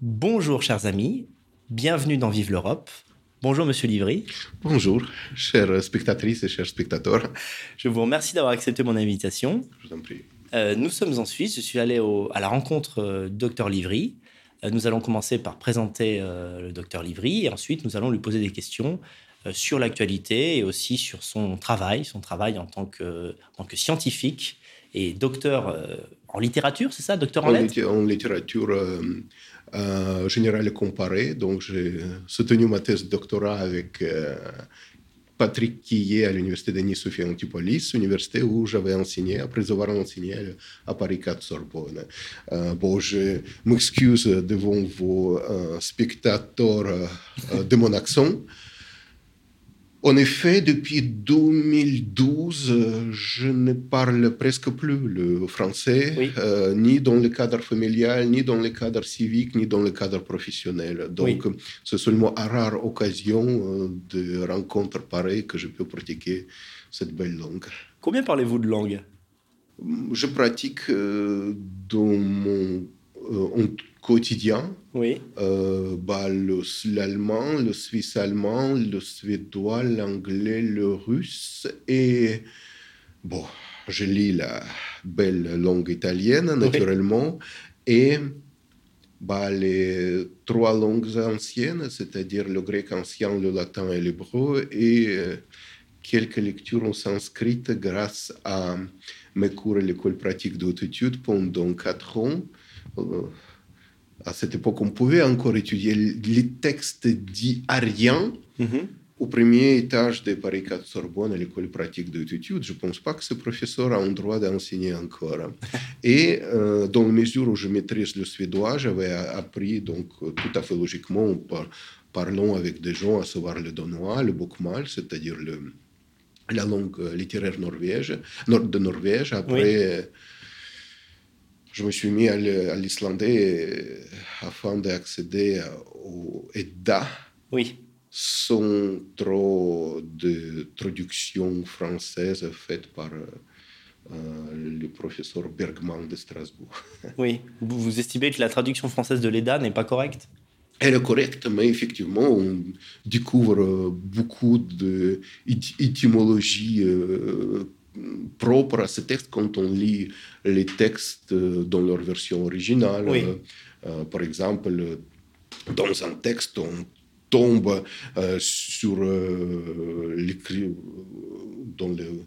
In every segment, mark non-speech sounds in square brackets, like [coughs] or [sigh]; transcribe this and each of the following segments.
Bonjour chers amis, bienvenue dans Vive l'Europe. Bonjour Monsieur Livry. Bonjour, chères spectatrices et chers spectateurs. Je vous remercie d'avoir accepté mon invitation. Je vous en prie. Euh, nous sommes en Suisse, je suis allé à la rencontre euh, du Dr Livry. Euh, nous allons commencer par présenter le Dr Livry et ensuite nous allons lui poser des questions sur l'actualité et aussi sur son travail, son travail en tant que, en tant que scientifique et docteur en littérature, c'est ça, docteur en, lettres? En littérature euh, générale comparée. Donc, j'ai soutenu ma thèse de doctorat avec euh, Patrick Quillet à l'université de Nice Sophie Antipolis, université où j'avais enseigné, après avoir enseigné à Paris 4 Sorbonne. Euh, bon, je m'excuse devant vos euh, spectateurs de mon accent. En effet, depuis 2012, je ne parle presque plus le français, euh, ni dans le cadre familial, ni dans le cadre civique, ni dans le cadre professionnel. Donc, c'est seulement à rare occasion euh, de rencontres pareilles que je peux pratiquer cette belle langue. Combien parlez-vous de langues Je pratique euh, dans mon quotidien. Oui. Euh, bah, l'allemand, le, suisse allemand, le suédois, l'anglais, le russe et bon, je lis la belle langue italienne naturellement et bah, les trois langues anciennes, c'est-à-dire le grec ancien, le latin et l'hébreu et euh, quelques lectures en sanskrit grâce à mes cours à l'école pratique dhaute pendant quatre ans. Euh, à cette époque, on pouvait encore étudier les textes dits ariens mhm. au premier étage de Paris 4 Sorbonne, à l'école pratique d'études. Je ne pense pas que ce professeur a un droit d'enseigner encore. [laughs] Et euh, dans la mesure où je maîtrise le suédois, j'avais appris donc tout à fait logiquement, par, parlant avec des gens, à savoir le danois, le bokmal, c'est-à-dire la langue littéraire norvège, de Norvège. Après, je me suis mis à l'islandais euh, afin d'accéder au EDA. Oui. Sans trop de traduction française faite par euh, le professeur Bergman de Strasbourg. [laughs] Oui. Vous, vous estimez que la traduction française de l'EDA n'est pas correcte? Elle est correcte, mais effectivement, on découvre beaucoup d'étymologie euh, propre à ce texte quand on lit les textes dans leur version originale. Euh, par exemple, dans un texte, on tombe euh, sur euh, l'écrit dans le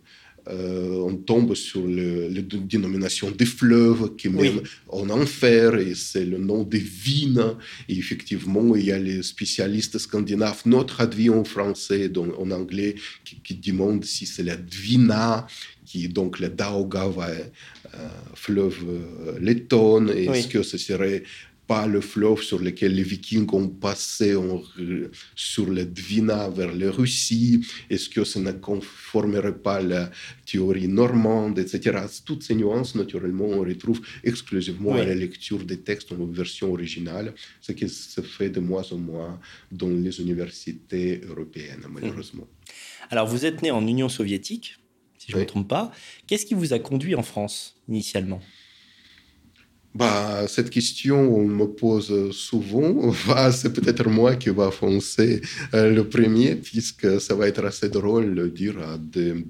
euh, on tombe sur le, la dénomination des fleuves qui mènent en enfer, et c'est le nom des Vina. Et effectivement, il y a les spécialistes scandinaves, notre traduit en français, donc en anglais, qui, qui demandent si c'est la Dvina, qui est donc le Daugava, euh, fleuve euh, letton, et est-ce que ce serait pas le fleuve sur lequel les Vikings ont passé sur le Dvina vers la Russie Est-ce que ça ne conformerait pas la théorie normande, etc. Toutes ces nuances, naturellement, on retrouve exclusivement à la lecture des textes en version originale, ce qui se fait de moins en moins dans les universités européennes, malheureusement. Alors, vous êtes né en Union soviétique, si je ne me trompe pas. Qu'est-ce qui vous a conduit en France initialement? Bah, cette question, on me pose souvent. [laughs] Bah, c'est peut-être moi qui va foncer euh, le premier, puisque ça va être assez drôle de dire à des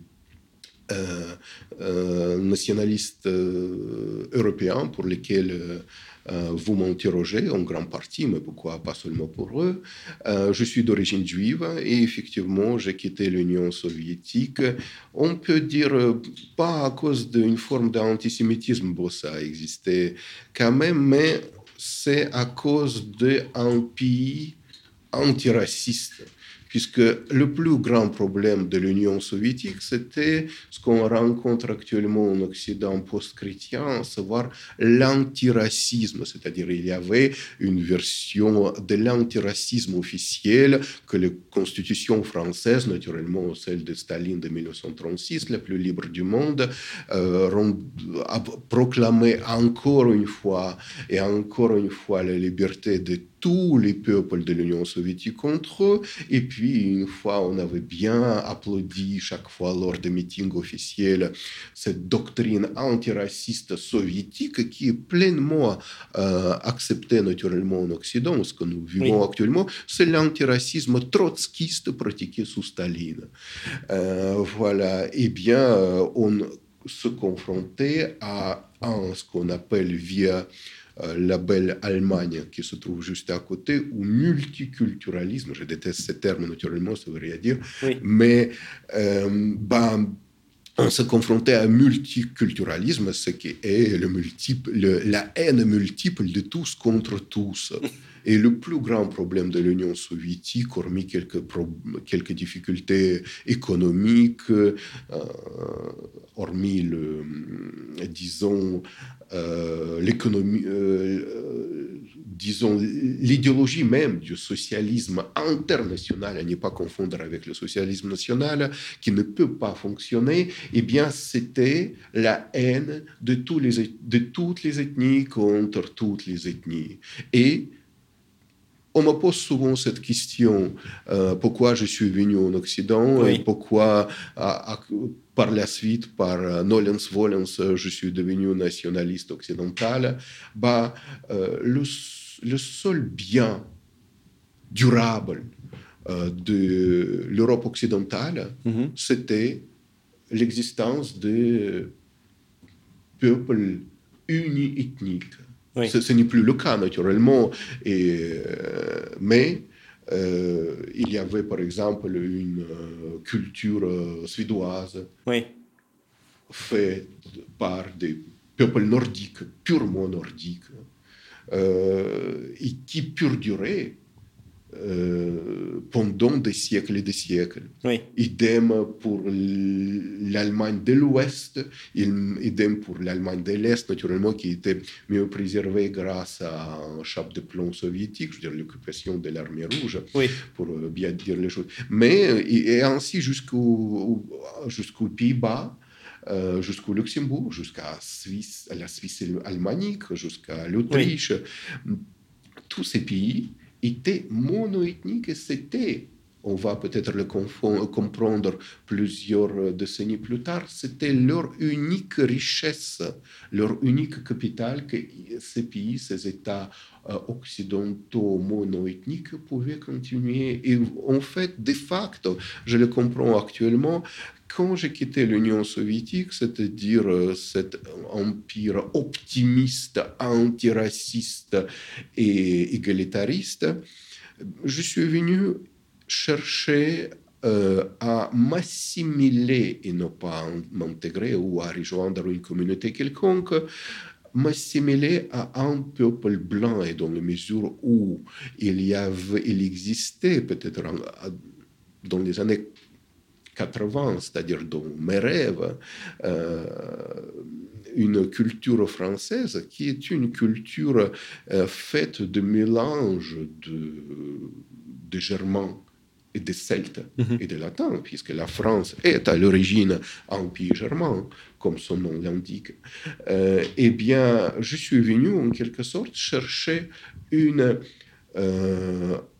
euh, euh, nationalistes européens pour lesquels vous m'interrogez en grande partie, mais pourquoi pas seulement pour eux. Euh, je suis d'origine juive et effectivement, j'ai quitté l'Union soviétique. On peut dire pas à cause d'une forme d'antisémitisme, bon, ça existait quand même, mais c'est à cause d'un pays antiraciste puisque le plus grand problème de l'Union soviétique, c'était ce qu'on rencontre actuellement en Occident post-chrétien, à savoir l'antiracisme, c'est-à-dire il y avait une version de l'antiracisme officiel que la Constitution française, naturellement celle de Staline de 1936, la plus libre du monde, euh, proclamé encore une fois et encore une fois la liberté de tous les peuples de l'Union soviétique entre eux. Et puis, une fois, on avait bien applaudi chaque fois lors des meetings officiels cette doctrine antiraciste soviétique qui est pleinement euh, acceptée naturellement en Occident. Ce que nous vivons actuellement, c'est l'antiracisme trotskiste pratiqué sous Staline. Euh, voilà. Eh bien, euh, on se confrontait à, ce qu'on appelle via euh, la belle Allemagne qui se trouve juste à côté, ou multiculturalisme, je déteste ce terme naturellement, ça veut rien dire, mais euh, ben, on se confrontait à multiculturalisme, ce qui est le multiple, la haine multiple de tous contre tous. [laughs] Et le plus grand problème de l'Union soviétique, hormis quelques, quelques difficultés économiques, euh, hormis le, disons, l'économie, euh, disons, l'idéologie même du socialisme international, à ne pas confondre avec le socialisme national, qui ne peut pas fonctionner, eh bien, c'était la haine de, tous les, de toutes les ethnies contre toutes les ethnies. Et on me pose souvent cette question euh, pourquoi je suis venu en Occident et pourquoi par la suite, par euh, Nolens Volens, je suis devenu nationaliste occidental. Bah, euh, le, seul bien durable de l'Europe occidentale, mm-hmm. c'était l'existence de peuples uni-ethniques ce, n'est plus le cas, naturellement. Et, euh, mais euh, il y avait, par exemple, une euh, culture suédoise faite par des peuples nordiques, purement nordiques, et qui perdurait euh, pendant des siècles et des siècles. Idem pour l'Allemagne de l'Ouest, idem pour l'Allemagne de l'Est, naturellement, qui était mieux préservée grâce à un chape de plomb soviétique, je veux dire l'occupation de l'armée rouge, pour euh, bien dire les choses. Mais euh, et ainsi jusqu'au jusqu'aux Pays-Bas. jusqu'au Luxembourg, jusqu'à Suisse, la Suisse alémanique, jusqu'à l'Autriche. Tous ces pays était monoethnique et c'était, on va peut-être le comprendre plusieurs décennies plus tard, c'était leur unique richesse, leur unique capital que ces pays, ces États euh, occidentaux monoethniques pouvaient continuer. Et en fait, de facto, je le comprends actuellement, quand j'ai quitté l'Union soviétique, c'est-à-dire euh, cet empire optimiste, antiraciste et égalitariste, je suis venu chercher euh, à m'assimiler et non pas m'intégrer ou à rejoindre une communauté quelconque, m'assimiler à un peuple blanc. Et dans la mesure où il y avait, il existait peut-être dans les années 80, c'est-à-dire dans mes rêves, euh, une culture française qui est une culture euh, faite de mélange de, de germains et des celtes mhm. et des latins, puisque la France est à l'origine un pays germain, comme son nom l'indique. Euh, eh bien, je suis venu en quelque sorte chercher une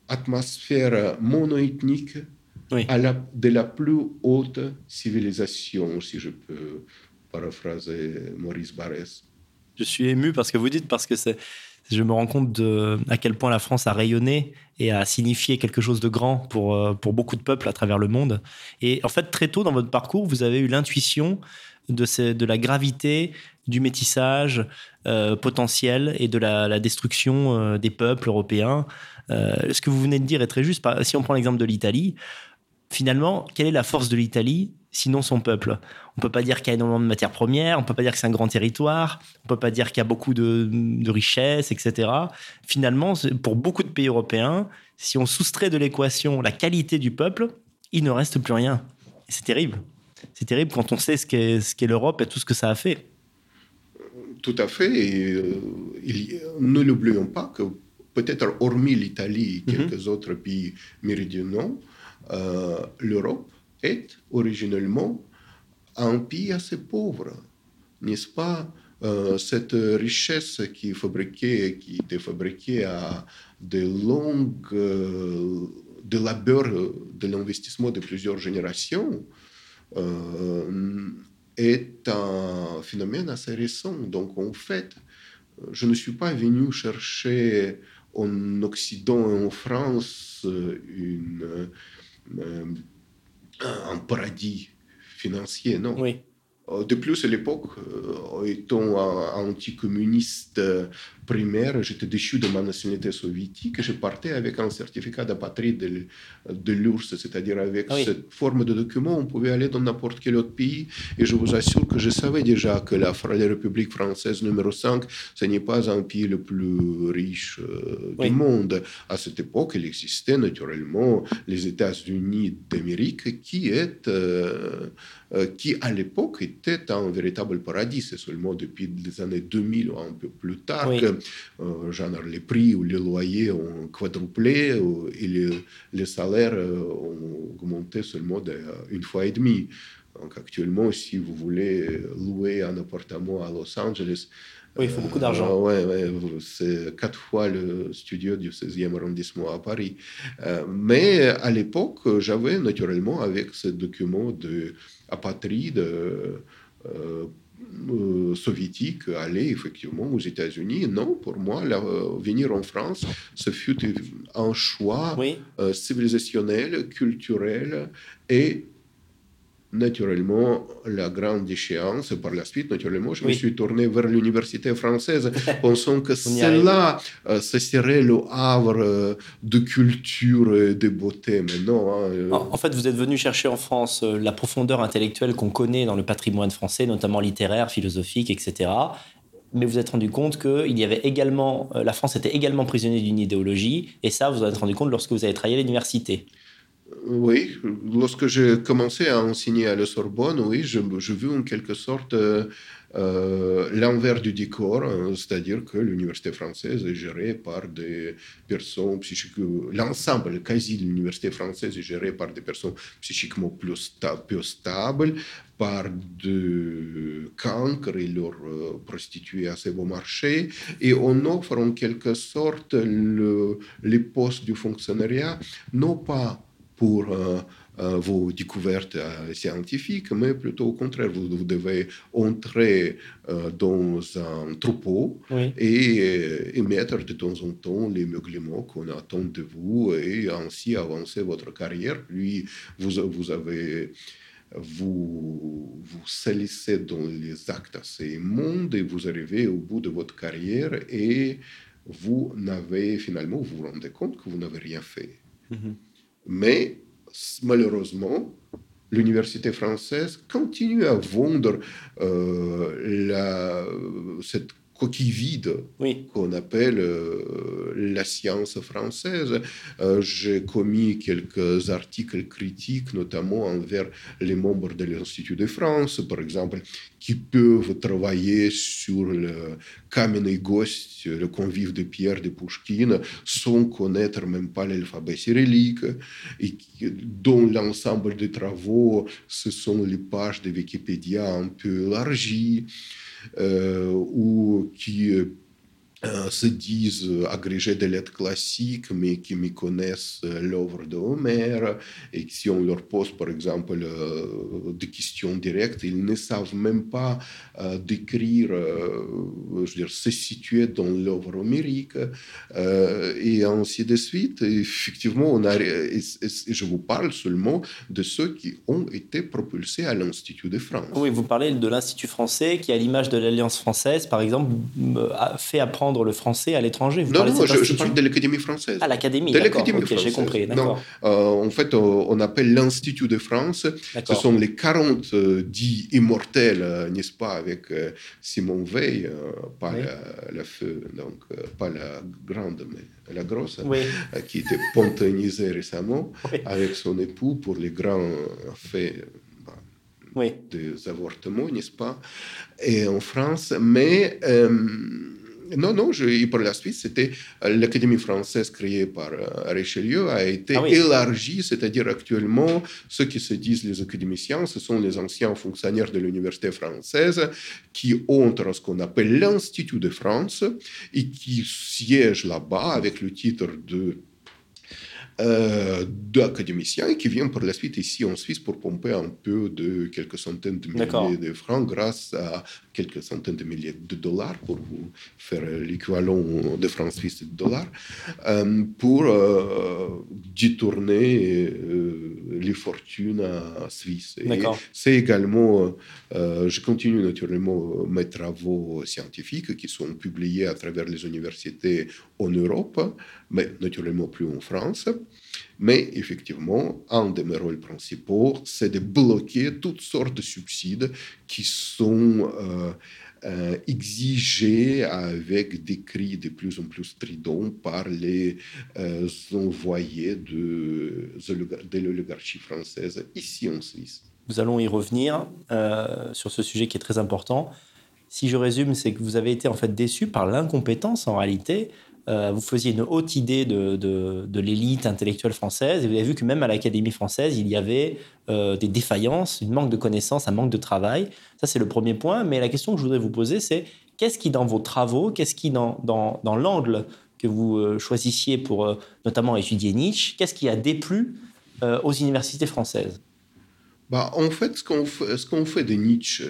atmosphère monoethnique à la, de la plus haute civilisation, si je peux paraphraser Maurice Barrès. Je suis ému parce que vous dites, parce que c'est, je me rends compte de à quel point la France a rayonné et a signifié quelque chose de grand pour, euh, pour beaucoup de peuples à travers le monde. Et en fait, très tôt dans votre parcours, vous avez eu l'intuition de, ces, de la gravité du métissage euh, potentiel et de la, destruction euh, des peuples européens. ce que vous venez de dire est très juste. Si on prend l'exemple de l'Italie, finalement, quelle est la force de l'Italie sinon son peuple? On peut pas dire qu'il y a énormément de matières premières, on peut pas dire que c'est un grand territoire, on peut pas dire qu'il y a beaucoup de, richesses, etc. Finalement, pour beaucoup de pays européens, si on soustrait de l'équation la qualité du peuple, il ne reste plus rien. C'est terrible. C'est terrible quand on sait ce qu'est l'Europe et tout ce que ça a fait. Tout à fait. Et euh, ne l'oublions pas que peut-être hormis l'Italie et mhm. quelques autres pays méridionaux, euh, l'Europe est originellement un pays assez pauvre, n'est-ce pas? Cette richesse qui, fabriquée, qui était fabriquée à de longues de labeur de l'investissement de plusieurs générations est un phénomène assez récent. Donc en fait, je ne suis pas venu chercher en Occident et en France une, un paradis financier, non. Oui. Euh, de plus, à l'époque, euh, étant anticommuniste euh, primaire, j'étais déchu de ma nationalité soviétique et je partais avec un certificat d'apatride de, de l'URSS, c'est-à-dire avec oui. cette forme de document, on pouvait aller dans n'importe quel autre pays. Et je vous assure que je savais déjà que la, République française numéro 5, ce n'est pas un pays le plus riche euh, Oui. du monde. À cette époque, il existait naturellement les États-Unis d'Amérique qui est, euh, euh, qui à l'époque était un véritable paradis. C'est seulement depuis les années 2000 ou un peu plus tard Oui. que genre, les prix ou les loyers ont quadruplé et les, les salaires ont augmenté seulement d'une fois et demie. Donc actuellement, si vous voulez louer un appartement à Los Angeles, Oui, il faut beaucoup d'argent. euh, ouais, ouais, c'est quatre fois le studio du 16e arrondissement à Paris. Euh, mais à l'époque, j'avais naturellement avec ce document de apatride euh, euh, soviétique aller effectivement aux États-Unis. Non, pour moi, euh, venir en France, ce fut un choix Oui. euh, civilisationnel, culturel et naturellement la grande échéance. Par la suite, naturellement, je me suis tourné vers l'université française, [laughs] pensant que cela, euh, ce serait le havre euh, de culture et de beauté. Mais non. hein, euh, En en fait, vous êtes venu chercher en France la profondeur intellectuelle qu'on connaît dans le patrimoine français, notamment littéraire, philosophique, etc. Mais vous vous êtes rendu compte que il y avait également, la France était également prisonnière d'une idéologie, et ça, vous en êtes rendu compte lorsque vous avez travaillé à l'université. Oui, lorsque j'ai commencé à enseigner à la Sorbonne, oui, je, je vis en quelque sorte euh, euh, l'envers du décor, hein, c'est-à-dire que l'université française est gérée par des personnes psychiquement, l'ensemble quasi l'université française est géré par des personnes psychiquement plus, plus stables, par de cancres et leurs euh, prostituées assez bon marché, et on offre en quelque sorte le- les postes du fonctionnariat, non pas pour euh, euh, vos découvertes euh, scientifiques, mais plutôt au contraire, vous, vous devez entrer dans un troupeau Oui. et émettre de temps en temps les meuglements qu'on attend de vous et ainsi avancer votre carrière. Puis vous, vous avez vous vous salissez dans les actes assez immondes et vous arrivez au bout de votre carrière et vous n'avez finalement, vous vous rendez compte que vous n'avez rien fait. Mhm. Mais malheureusement, l'université française continue à vendre euh, cette coquille vide oui. qu'on appelle euh, la science française. Euh, j'ai commis quelques articles critiques, notamment envers les membres de l'Institut de France, par exemple, qui peuvent travailler sur le Kamenei le convive de Pierre de Pouchkine, sans connaître même pas l'alphabet cyrillique, et dont l'ensemble des travaux, ce sont les pages de Wikipédia un peu élargies ou qui euh, euh, se disent euh, agrégés de lettres classiques, mais qui méconnaissent euh, l'œuvre de Homère, et si on leur pose, par exemple, euh, des questions directes, ils ne savent même pas euh, décrire, euh, je veux dire, se situer dans l'œuvre homérique, euh, et ainsi de suite. Effectivement, on a, je vous parle seulement de ceux qui ont été propulsés à l'Institut de France. Oui, vous parlez de l'Institut français qui, à l'image de l'Alliance française, par exemple, a fait apprendre le français à l'étranger. Non, non, je, je parle de l'Académie française. Ah, l'Académie, de d'accord. l'Académie Ok, j'ai compris, Non, euh, en fait, on appelle l'Institut de France. Ce sont les 40 euh, dits immortels, euh, n'est-ce pas, avec Simon Veil, pas Oui. la, la feu, donc pas la grande, mais la grosse, Oui, qui était panthéonisée récemment [laughs] Oui. avec son époux pour les grands faits bah, oui. des avortements, n'est-ce pas, et en France. Mais euh, non, non, je, et pour la Suisse, c'était l'Académie française créée par Richelieu a été Ah oui. élargie, c'est-à-dire actuellement, ceux qui se disent les académiciens, ce sont les anciens fonctionnaires de l'université française qui entrent à ce qu'on appelle l'Institut de France et qui siègent là-bas avec le titre de euh, d'académiciens et qui viennent par la suite ici en Suisse pour pomper un peu de quelques centaines de milliers de francs grâce à quelques centaines de milliers de dollars pour vous faire l'équivalent de francs suisses et de dollars euh, pour euh, détourner euh, les fortunes à Suisse. C'est également, je continue naturellement mes travaux scientifiques qui sont publiés à travers les universités en Europe, mais naturellement plus en France. Mais effectivement, un de mes rôles principaux, c'est de bloquer toutes sortes de subsides qui sont euh, euh, exigés avec des cris de plus en plus stridents par les euh, envoyés de, de l'oligarchie française ici en Suisse. Nous allons y revenir sur ce sujet qui est très important. Si je résume, c'est que vous avez été en fait déçu par l'incompétence en réalité. Euh, vous faisiez une haute idée de, de, l'élite intellectuelle française et vous avez vu que même à l'Académie française, il y avait euh, des défaillances, une manque de connaissances, un manque de travail. Ça, c'est le premier point. Mais la question que je voudrais vous poser, c'est qu'est-ce qui, dans vos travaux, qu'est-ce qui, dans, dans, dans l'angle que vous euh, choisissiez pour notamment étudier Nietzsche, qu'est-ce qui a déplu aux universités françaises? Bah, en fait, ce qu'on fait, ce qu'on fait de Nietzsche,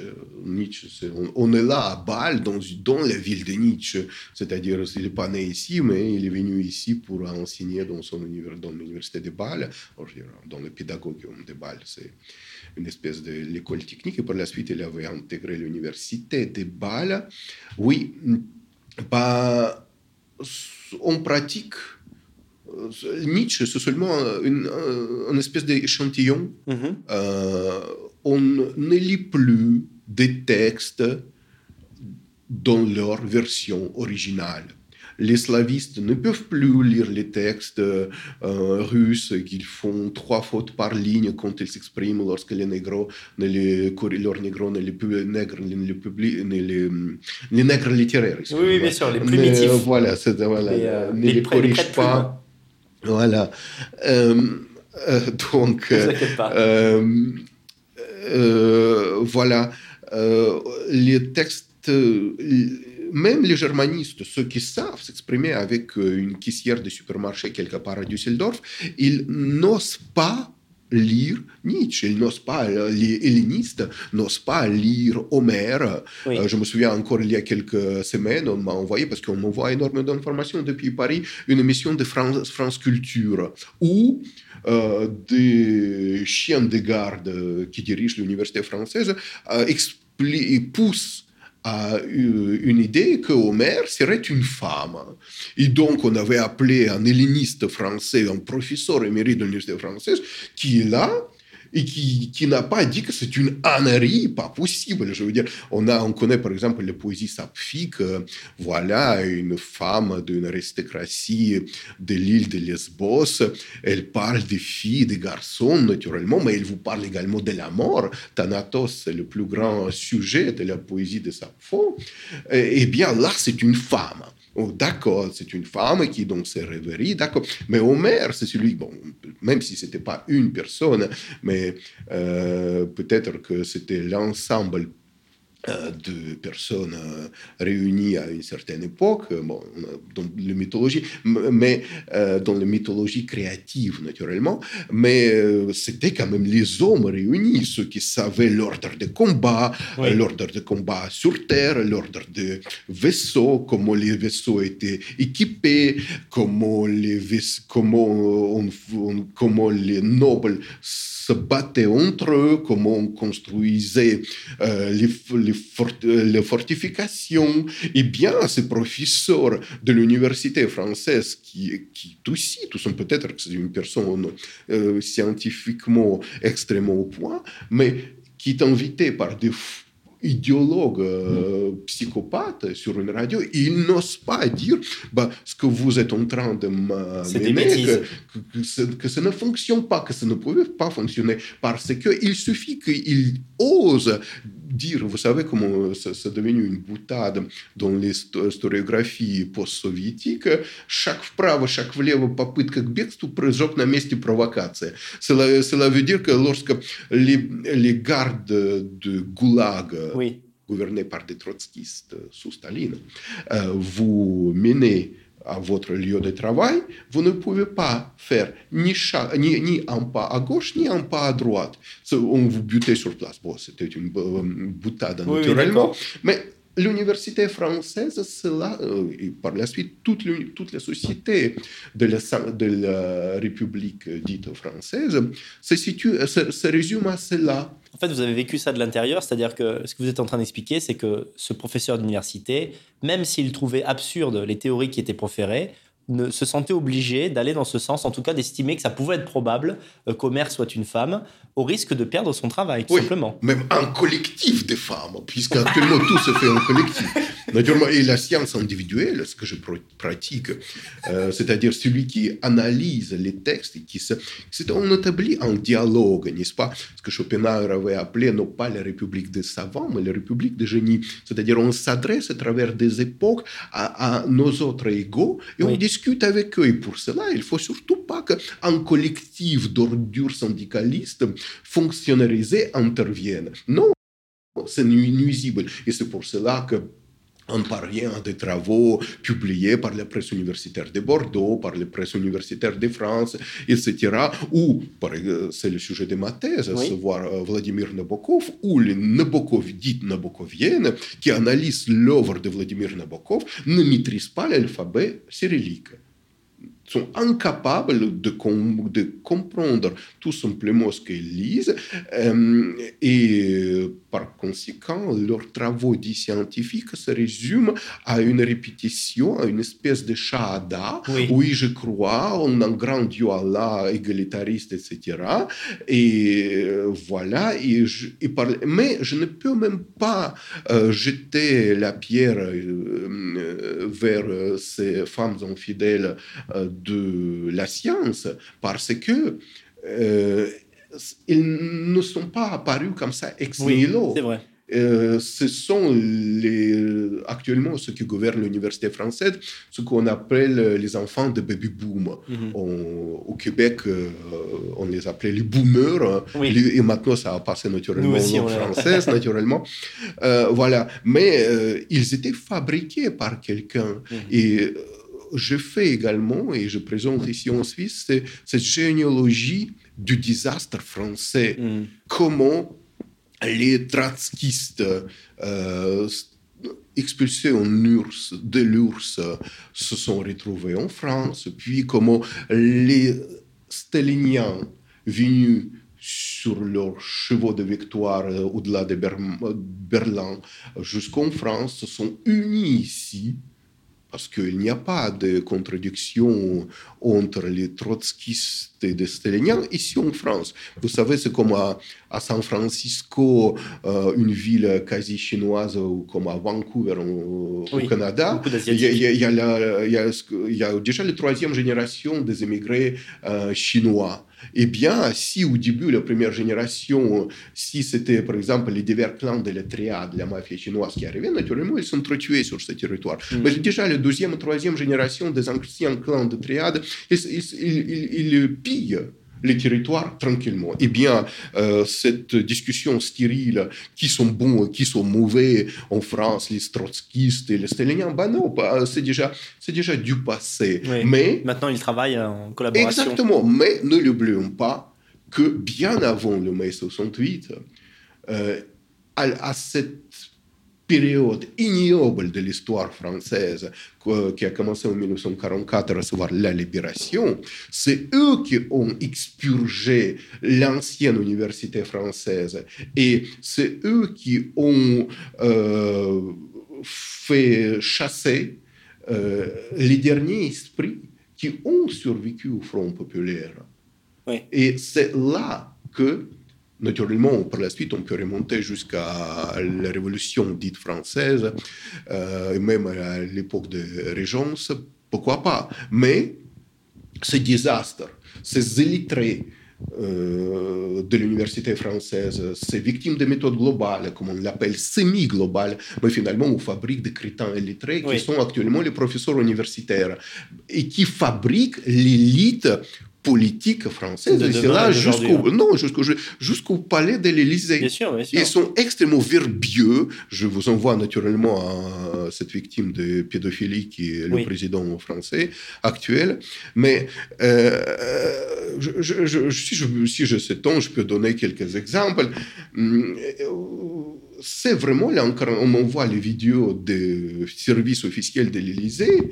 on, on, est là à Bâle, dans, dans la ville de Nietzsche. C'est-à-dire, il n'est pas né ici, mais il est venu ici pour enseigner dans, son univers, dans l'université de Bâle, dans le pédagogium de Bâle. C'est une espèce de l'école technique. Et par la suite, il avait intégré l'université de Bâle. Oui, bah, on pratique Nietzsche, c'est seulement une, une espèce d'échantillon. Mm -hmm. euh, on ne lit plus des textes dans leur version originale. Les slavistes ne peuvent plus lire les textes euh, russes qu'ils font trois fautes par ligne quand ils s'expriment lorsque les négros, ne les, leurs négros, ne les, nègres, ne les, publient, ne les, les nègres littéraires. Oui, oui, bien sûr, les primitifs. Ne, voilà, voilà, les, euh, ne les, les corrigent pas. Voilà. Euh, euh, donc, euh, voilà. les textes, même les germanistes, ceux qui savent s'exprimer avec une caissière de supermarché quelque part à Düsseldorf, ils n'osent pas lire Nietzsche. Ils n'osent pas, les hellénistes n'osent pas lire Homère. Oui. Euh, je me souviens encore, il y a quelques semaines, on m'a envoyé, parce qu'on m'envoie énormément d'informations depuis Paris, une émission de France, France Culture, où euh, des chiens de garde qui dirigent l'université française euh, poussent à une idée que Homère serait une femme. Et donc, on avait appelé un helléniste français, un professeur émérite de l'université française, qui est là et qui, qui n'a pas dit que c'est une ânerie, pas possible. Je veux dire, on, a, on connaît par exemple la poésie saphique, voilà, une femme d'une aristocratie de l'île de Lesbos, elle parle des filles, des garçons, naturellement, mais elle vous parle également de la mort. Thanatos, c'est le plus grand sujet de la poésie de Sappho. Eh bien, là, c'est une femme. Oh, d'accord, c'est une femme qui donc s'est rêverie, d'accord. Mais Homère, c'est celui, bon, même si c'était pas une personne, mais euh, peut-être que c'était l'ensemble de personnes euh, réunies à une certaine époque, bon, dans la mythologie, mais euh, dans la mythologie créative naturellement, mais euh, c'était quand même les hommes réunis, ceux qui savaient l'ordre de combat, oui. l'ordre de combat sur terre, l'ordre de vaisseaux, comment les vaisseaux étaient équipés, comment les vaisseaux, comment, on, on, comment les nobles se battaient entre eux, comment on construisait euh, les, les, fort, les, fortifications. Et bien, ces professeurs de l'université française qui, qui aussi, tous sont peut-être une personne euh, scientifiquement extrêmement au point, mais qui est invité par des idéologue euh, psychopathe sur une radio, il n'ose pas dire bah, ce que vous êtes en train de m'amener, que, que, ça ne fonctionne pas, que ça ne pouvait pas fonctionner, parce qu'il suffit qu'il ose dire, vous savez comment c'est devenu une boutade dans l'historiographie постсоветtique, шаг вправо, шаг влево, попытка к бегству, прыжок на месте, провокация. Cela, cela veut dire que lorsque les, les gardes de Goulag, oui. gouvernés par des trotskistes sous Staline, euh, vous menez à votre lieu de travail, vous ne pouvez pas faire ni, ni, ni, un pas à gauche, ni un pas à droite. On vous butait sur place. Bon, c'était une boutade naturellement. mais l'université française, cela, euh, et par la suite, toutes les sociétés de la, la République dite française se, situe, se, se résument à cela. En fait, vous avez vécu ça de l'intérieur, c'est-à-dire que ce que vous êtes en train d'expliquer, c'est que ce professeur d'université, même s'il trouvait absurde les théories qui étaient proférées, ne se sentait obligé d'aller dans ce sens, en tout cas d'estimer que ça pouvait être probable euh, qu'Omer soit une femme, au risque de perdre son travail, tout simplement. Même un collectif de femmes, puisqu'actuellement tout se fait en collectif. Naturellement, et la science individuelle, ce que je pratique, euh, c'est-à-dire celui qui analyse les textes, et qui se, on établit un dialogue, n'est-ce pas? Ce que Schopenhauer avait appelé non pas la République des savants, mais la République des génies. C'est-à-dire on s'adresse à travers des époques à, nos autres égaux et on discute avec eux. Et pour cela, il faut surtout pas qu'un collectif d'ordures syndicalistes fonctionnalisés intervienne. Non, c'est nuisible. Et c'est pour cela que on parvient à des travaux publiés par la presse universitaire de Bordeaux, par la presse universitaire de France, etc. Ou, c'est le sujet de ma thèse, à savoir euh, Vladimir Nabokov, ou les Nabokov dites nabokoviennes, qui analysent l'œuvre de Vladimir Nabokov, ne maîtrisent pas l'alphabet cyrillique sont incapables de, de comprendre tout simplement ce qu'ils lisent euh, et par conséquent, leurs travaux dits scientifiques se résument à une répétition, à une espèce de shahada. Oui, je crois un grand Dieu Allah égalitariste, etc. Et euh, voilà. Et je, mais je ne peux même pas euh, jeter la pierre vers ces femmes infidèles de la science parce que euh, ils ne sont pas apparus comme ça ex nihilo. c'est vrai. Euh, ce sont les, actuellement ceux qui gouvernent l'université française, ce qu'on appelle les enfants de baby boom. Mhm. au Québec, euh, on les appelait les boomers, et maintenant ça a passé naturellement en française, [laughs] naturellement. voilà, mais ils étaient fabriqués par quelqu'un. Mhm. Et je fais également, et je présente ici en Suisse, cette généalogie du désastre français. Mm. Comment les trotskistes euh, expulsés en URSS, de l'URSS se sont retrouvés en France, puis comment les staliniens venus sur leurs chevaux de victoire euh, au-delà de Berlin jusqu'en France se sont unis ici parce qu'il n'y a pas de contradiction entre les trotskistes les staliniens ici en France. Vous savez, c'est comme à, San Francisco, euh, une ville quasi chinoise, ou comme à Vancouver au Canada. Il y, a, déjà la troisième génération des émigrés euh, chinois eh bien, si au début, la première génération, si c'était par exemple les divers clans de la triade, la mafia chinoise qui arrivaient, naturellement, ils sont entretués sur ce territoire. Mm. Mais déjà, la deuxième, troisième génération des anciens clans de triade, ils, ils, ils pillent les territoires tranquillement. Eh bien, euh, cette discussion stérile, qui sont bons, qui sont mauvais en France, les trotskistes et les staliniens, ben non, c'est déjà, c'est déjà du passé. Mais maintenant, ils travaillent en collaboration. Exactement, mais ne l'oublions pas que bien avant le mai 68, euh, à, à cette période ignoble de l'histoire française qui a commencé en 1944 à savoir la libération, c'est eux qui ont expurgé l'ancienne université française et c'est eux qui ont euh, fait chasser euh, les derniers esprits qui ont survécu au Front populaire. Et c'est là que Naturellement, par la suite, on peut remonter jusqu'à la Révolution dite française, euh, même à l'époque de Régence, pourquoi pas. Mais ce désastre, ces illettrés euh, de l'université française, ces victimes de méthodes globales, comme on l'appelle, semi-globales, mais finalement, on fabrique des crétins illettrés qui sont actuellement les professeurs universitaires et qui fabriquent l'élite politique française. C'est là jusqu'au hein. non jusqu'au jusqu'au palais de l'Élysée. Ils sont extrêmement verbieux. Je vous envoie naturellement à cette victime de pédophilie qui est le président français actuel. Mais euh, je, si, je, si j'ai ce temps, je peux donner quelques exemples. Hum, c'est vraiment, là encore, on envoie les vidéos des services officiels de l'Élysée,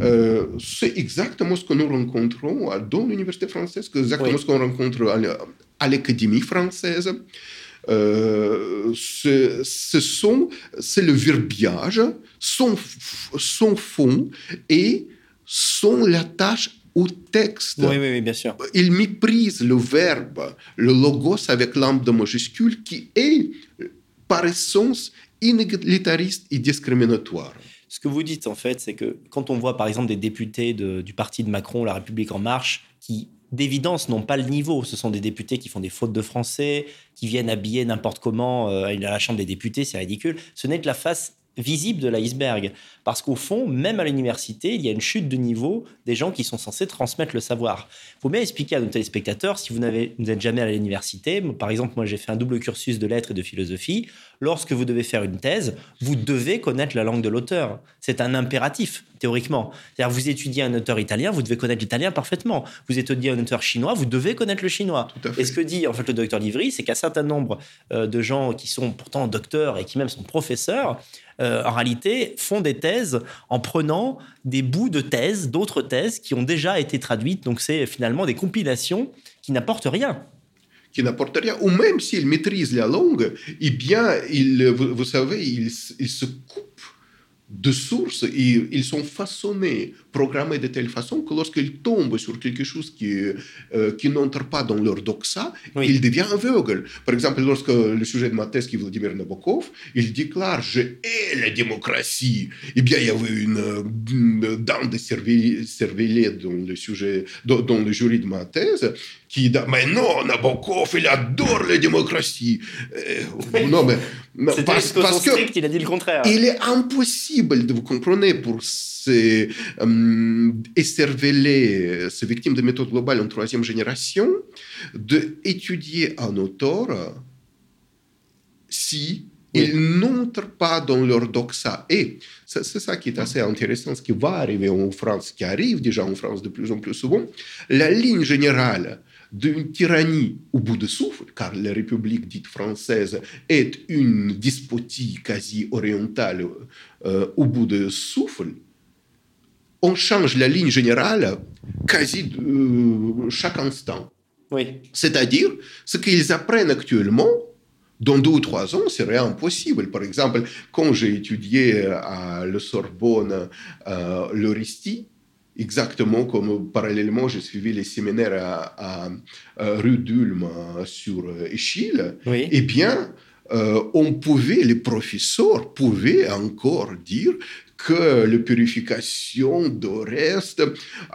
euh, c'est exactement ce que nous rencontrons dans l'université française, exactement ce qu'on rencontre à l'Académie française. Euh, ce, sont, c'est le verbiage, son, son fond et son la tâche au texte. Oui, oui, oui, bien sûr. Il méprise le verbe, le logos avec lambda majuscule qui est par essence inégalitariste et discriminatoire. Ce que vous dites, en fait, c'est que quand on voit, par exemple, des députés du parti de Macron, La République En Marche, qui, d'évidence, n'ont pas le niveau, ce sont des députés qui font des fautes de français, qui viennent habiller n'importe comment euh, à la Chambre des députés, c'est ridicule. Ce n'est que la face visible de l'iceberg. Parce qu'au fond, même à l'université, il y a une chute de niveau des gens qui sont censés transmettre le savoir. Il faut bien expliquer à nos téléspectateurs, si vous n'êtes jamais à l'université, par exemple, moi j'ai fait un double cursus de lettres et de philosophie, lorsque vous devez faire une thèse, vous devez connaître la langue de l'auteur. C'est un impératif, théoriquement. C'est-à-dire, vous étudiez un auteur italien, vous devez connaître l'italien parfaitement. Vous étudiez un auteur chinois, vous devez connaître le chinois. Et ce que dit en fait le docteur Livry, c'est qu'un certain nombre euh, de gens qui sont pourtant docteurs et qui même sont professeurs, euh, en réalité, font des thèses en prenant des bouts de thèses, d'autres thèses qui ont déjà été traduites. Donc, c'est finalement des compilations qui n'apportent rien qui n'apportent rien, ou même s'ils maîtrisent la langue, eh bien, il, vous, vous savez, ils il se coupent de sources et ils sont façonnés, programmés de telle façon que lorsqu'ils tombent sur quelque chose qui, euh, qui n'entre pas dans leur doxa, oui. il devient aveugle. Par exemple, lorsque le sujet de ma thèse qui est Vladimir Nabokov, il déclare Je hais la démocratie. Eh bien, il y avait une, une dame de cervelet dans le, sujet, dans, dans le jury de ma thèse qui dit Mais non, Nabokov, il adore la démocratie. Euh, non, mais. parce, parce que. il a dit le contraire. Il est impossible, de vous comprenez, pour ces euh, écervelés, ces victimes de méthode globale en troisième génération, d'étudier un auteur si ils n'entrent pas dans leur doxa. Et c'est ça qui est assez intéressant, ce qui va arriver en France, qui arrive déjà en France de plus en plus souvent. La ligne générale d'une tyrannie au bout de souffle, car la République dite française est une despotie quasi orientale euh, au bout de souffle, on change la ligne générale quasi de, euh, chaque instant. Oui. C'est-à-dire, ce qu'ils apprennent actuellement, dans deux ou trois ans, serait impossible. Par exemple, quand j'ai étudié à la Sorbonne euh, l'Oristie, exactement comme parallèlement j'ai suivi les séminaires à, rue d'Ulm sur Échille, oui. eh bien, euh, on pouvait, les professeurs pouvaient encore dire que la purification d'Oreste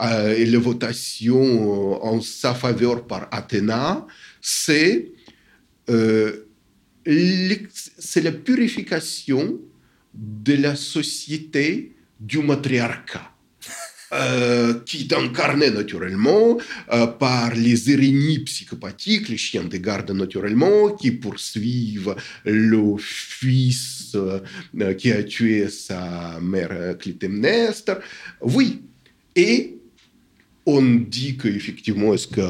euh, et la votation en sa faveur par Athéna, c'est euh, c'est la purification de la société du matriarcat. Euh, qui est incarné naturellement euh, par les araignées psychopathiques, les chiens de garde naturellement, qui poursuivent le fils euh, qui a tué sa mère Clytemnestre. Oui, et on dit qu'effectivement, ce que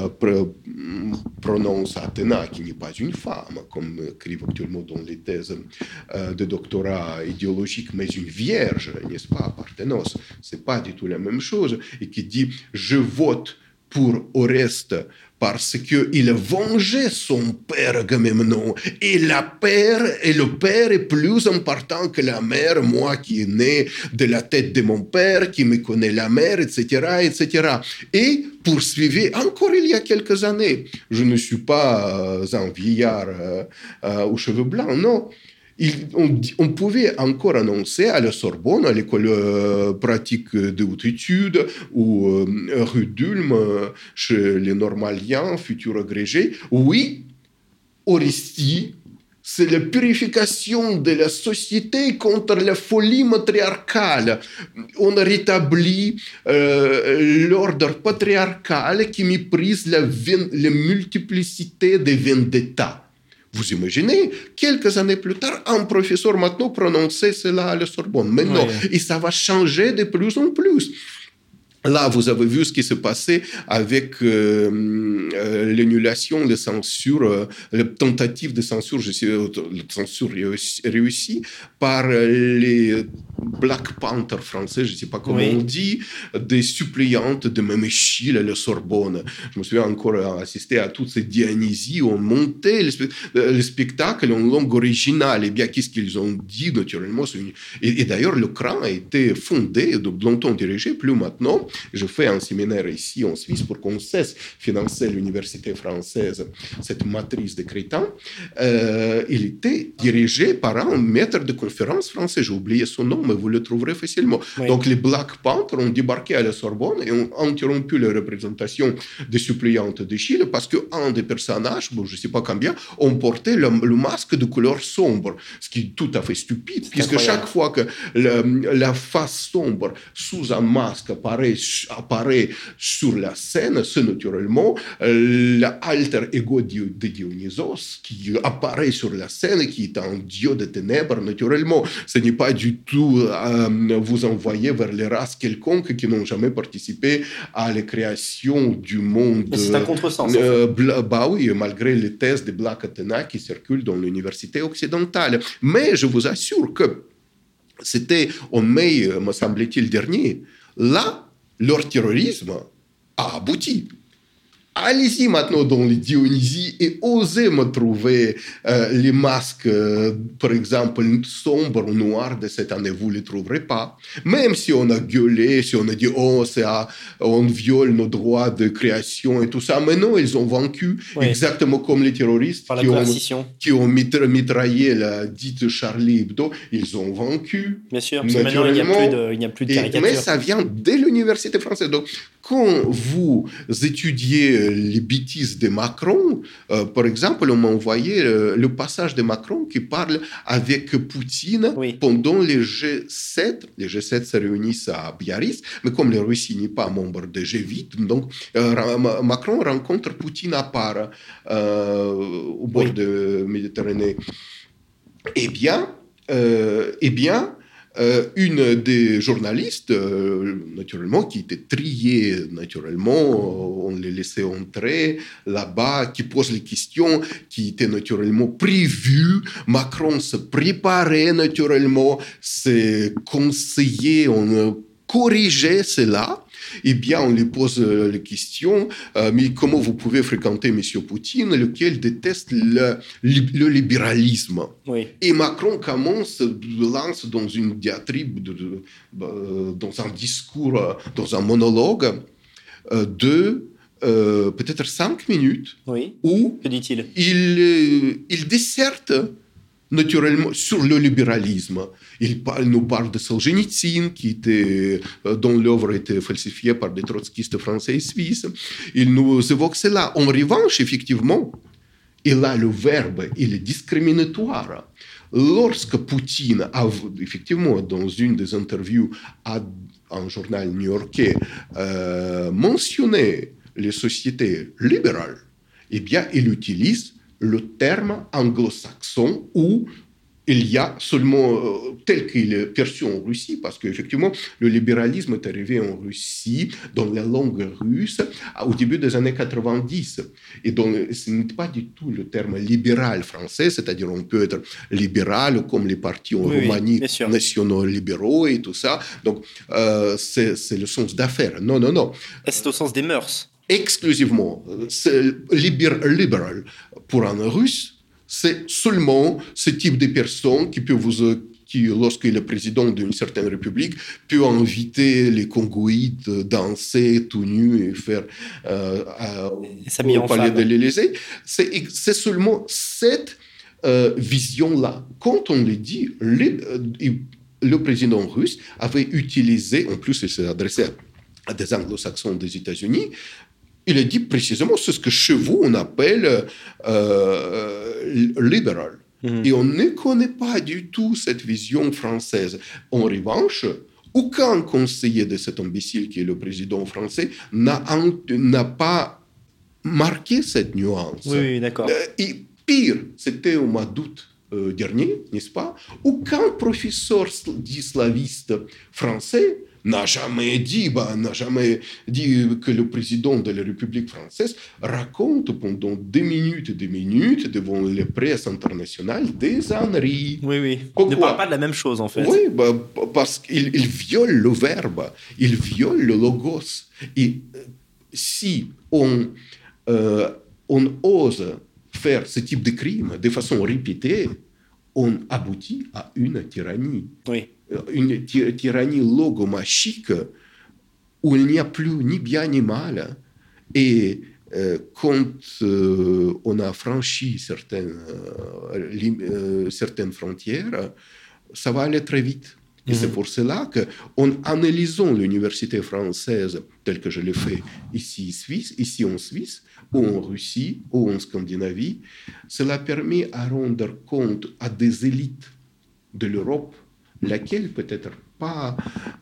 prononce Athéna, qui n'est pas une femme, comme écrivent actuellement dans les thèses euh, de doctorat idéologique, mais une vierge, n'est-ce pas, Parthénos, c'est pas du tout la même chose, et qui dit je vote pour Oreste parce qu'il vengeait son père Agamemnon. Et la père, et le père est plus important que la mère, moi qui est né de la tête de mon père, qui me connaît la mère, etc., etc. Et poursuivait encore il y a quelques années. Je ne suis pas un vieillard euh, euh, aux cheveux blancs, non on, pouvait encore annoncer à la Sorbonne, à l'école euh, pratique de haute étude, ou euh, rue d'Ulm, euh, chez les normaliens, futurs agrégés, oui, Orestie, c'est la purification de la société contre la folie matriarcale. On rétablit l'ordre patriarcal qui méprise la, la multiplicité des vendettas. Vous imaginez, quelques années plus tard, un professeur maintenant prononçait cela à la Sorbonne. Maintenant, et ça va changer de plus en plus. Là, vous avez vu ce qui s'est passé avec euh, euh, l'annulation de censure, euh, la tentative de censure, je sais, la censure réussie par les Black Panther français, je ne sais pas comment on dit, des suppliantes de Méméchil à la Sorbonne. Je me souviens encore assister à toutes ces Dionysies, on montait le, spectacle en langue originale. Et bien, qu'est-ce qu'ils ont dit, naturellement Et, et d'ailleurs, le CRAN a été fondé, longtemps dirigé, plus maintenant, je fais un séminaire ici en Suisse pour qu'on cesse financer l'université française, cette matrice de crétins. Euh, il était dirigé par un maître de conférence français, j'ai oublié son nom, mais vous le trouverez facilement. Donc les Black Panthers ont débarqué à la Sorbonne et ont interrompu la représentation des suppliantes de Chine parce qu'un des personnages, bon, je ne sais pas combien, ont porté le, masque de couleur sombre, ce qui est tout à fait stupide, puisque chaque fois que la face sombre sous un masque apparaît apparaît sur la scène, c'est naturellement euh, l'alter ego de Dionysos qui apparaît sur la scène, qui est un dieu de ténèbres, naturellement. Ce n'est pas du tout euh, vous envoyer vers les races quelconques qui n'ont jamais participé à la création du monde. C'est un contresens. Euh, bah oui, malgré les thèses de Black Athena qui circulent dans l'université occidentale. Mais je vous assure que c'était en mai, me semble-t-il, dernier. Là, leur terrorisme a abouti allez-y maintenant dans les Dionysies et osez me trouver euh, les masques, euh, par exemple, sombres ou noirs de cette année. Vous ne les trouverez pas. Même si on a gueulé, si on a dit, oh, c'est on viole nos droits de création et tout ça. Mais non, ils ont vaincu, exactement comme les terroristes qui, ont, qui ont mitraillé la dite Charlie Hebdo. Ils ont vaincu. Bien sûr, maintenant, il n'y a plus de, il a plus de caricature. mais ça vient dès l'université française. Donc, quand vous étudiez les bêtises de Macron, euh, par exemple, on m'a envoyé euh, le passage de Macron qui parle avec Poutine pendant les G7. Les G7 se réunissent à Biarritz, mais comme la Russie n'est pas membre de G8, donc euh, Macron rencontre Poutine à part au bord de Méditerranée. Eh bien, eh bien, euh, une des journalistes, euh, naturellement, qui était triée, naturellement, on les laissait entrer là-bas, qui pose les questions, qui était naturellement prévu. Macron se préparait naturellement, s'est conseillé, on corrigeait cela eh bien, on lui pose euh, la question, euh, mais comment vous pouvez fréquenter M. Poutine, lequel déteste le, le libéralisme? Et Macron commence, lance dans une diatribe, de, euh, dans un discours, dans un monologue de peut-être cinq minutes, oui. où dit-il? il, il disserte naturellement sur le libéralisme. Il nous parle de Solzhenitsyn, qui était, euh, dont l'œuvre était falsifiée par des trotskistes français et suisses. Il nous évoque cela. En revanche, effectivement, il a le verbe, il est discriminatoire. Lorsque Poutine a, effectivement, dans une des interviews à un journal new-yorkais, euh, mentionné les sociétés libérales, eh bien, il utilise le terme anglo-saxon où il y a seulement, euh, tel qu'il est perçu en Russie, parce qu'effectivement, le libéralisme est arrivé en Russie dans la langue russe au début des années 90. Et donc, ce n'est pas du tout le terme libéral français, c'est-à-dire on peut être libéral comme les partis en Roumanie, nationaux libéraux et tout ça. Donc, euh, c'est le sens d'affaires. Non, non, non. C'est au sens des mœurs exclusivement libéral pour un russe, c'est seulement ce type de personne qui peut vous qui, lorsqu'il est président d'une certaine république, peut inviter les Congoïdes danser tout nus et faire euh, au palais de l'Élysée. C'est seulement cette euh, vision-là. Quand on le dit, le, euh, le président russe avait utilisé, en plus il s'est adressé à des anglo-saxons des États-Unis, il a dit précisément ce que chez vous on appelle euh, libéral. Mhm. Et on ne connaît pas du tout cette vision française. En revanche, aucun conseiller de cet imbécile qui est le président français n'a pas marqué cette nuance. Oui, d'accord. Euh, et pire, c'était au mois d'août euh, dernier, n'est-ce pas? Aucun professeur d'islamiste français n'a jamais dit, bah, n'a jamais dit que le président de la République française raconte pendant des minutes et des minutes devant les presse internationales des âneries. Oui, oui. On ne parle pas de la même chose, en fait. Oui, bah, parce qu'il viole le verbe, il viole le logos. Et euh, si on, euh, on ose faire ce type de crime de façon répétée, on aboutit à une tyrannie. Oui une tyrannie logomachique où il n'y a plus ni bien ni mal. Et euh, quand euh, on a franchi certaines, euh, certaines frontières, ça va aller très vite. Et c'est mhm. pour cela qu'en analysant l'université française telle que je l'ai fait ici, Suisse, ici en Suisse, ou en Russie, ou en Scandinavie, cela permet à rendre compte à des élites de l'Europe laquelle peut-être pas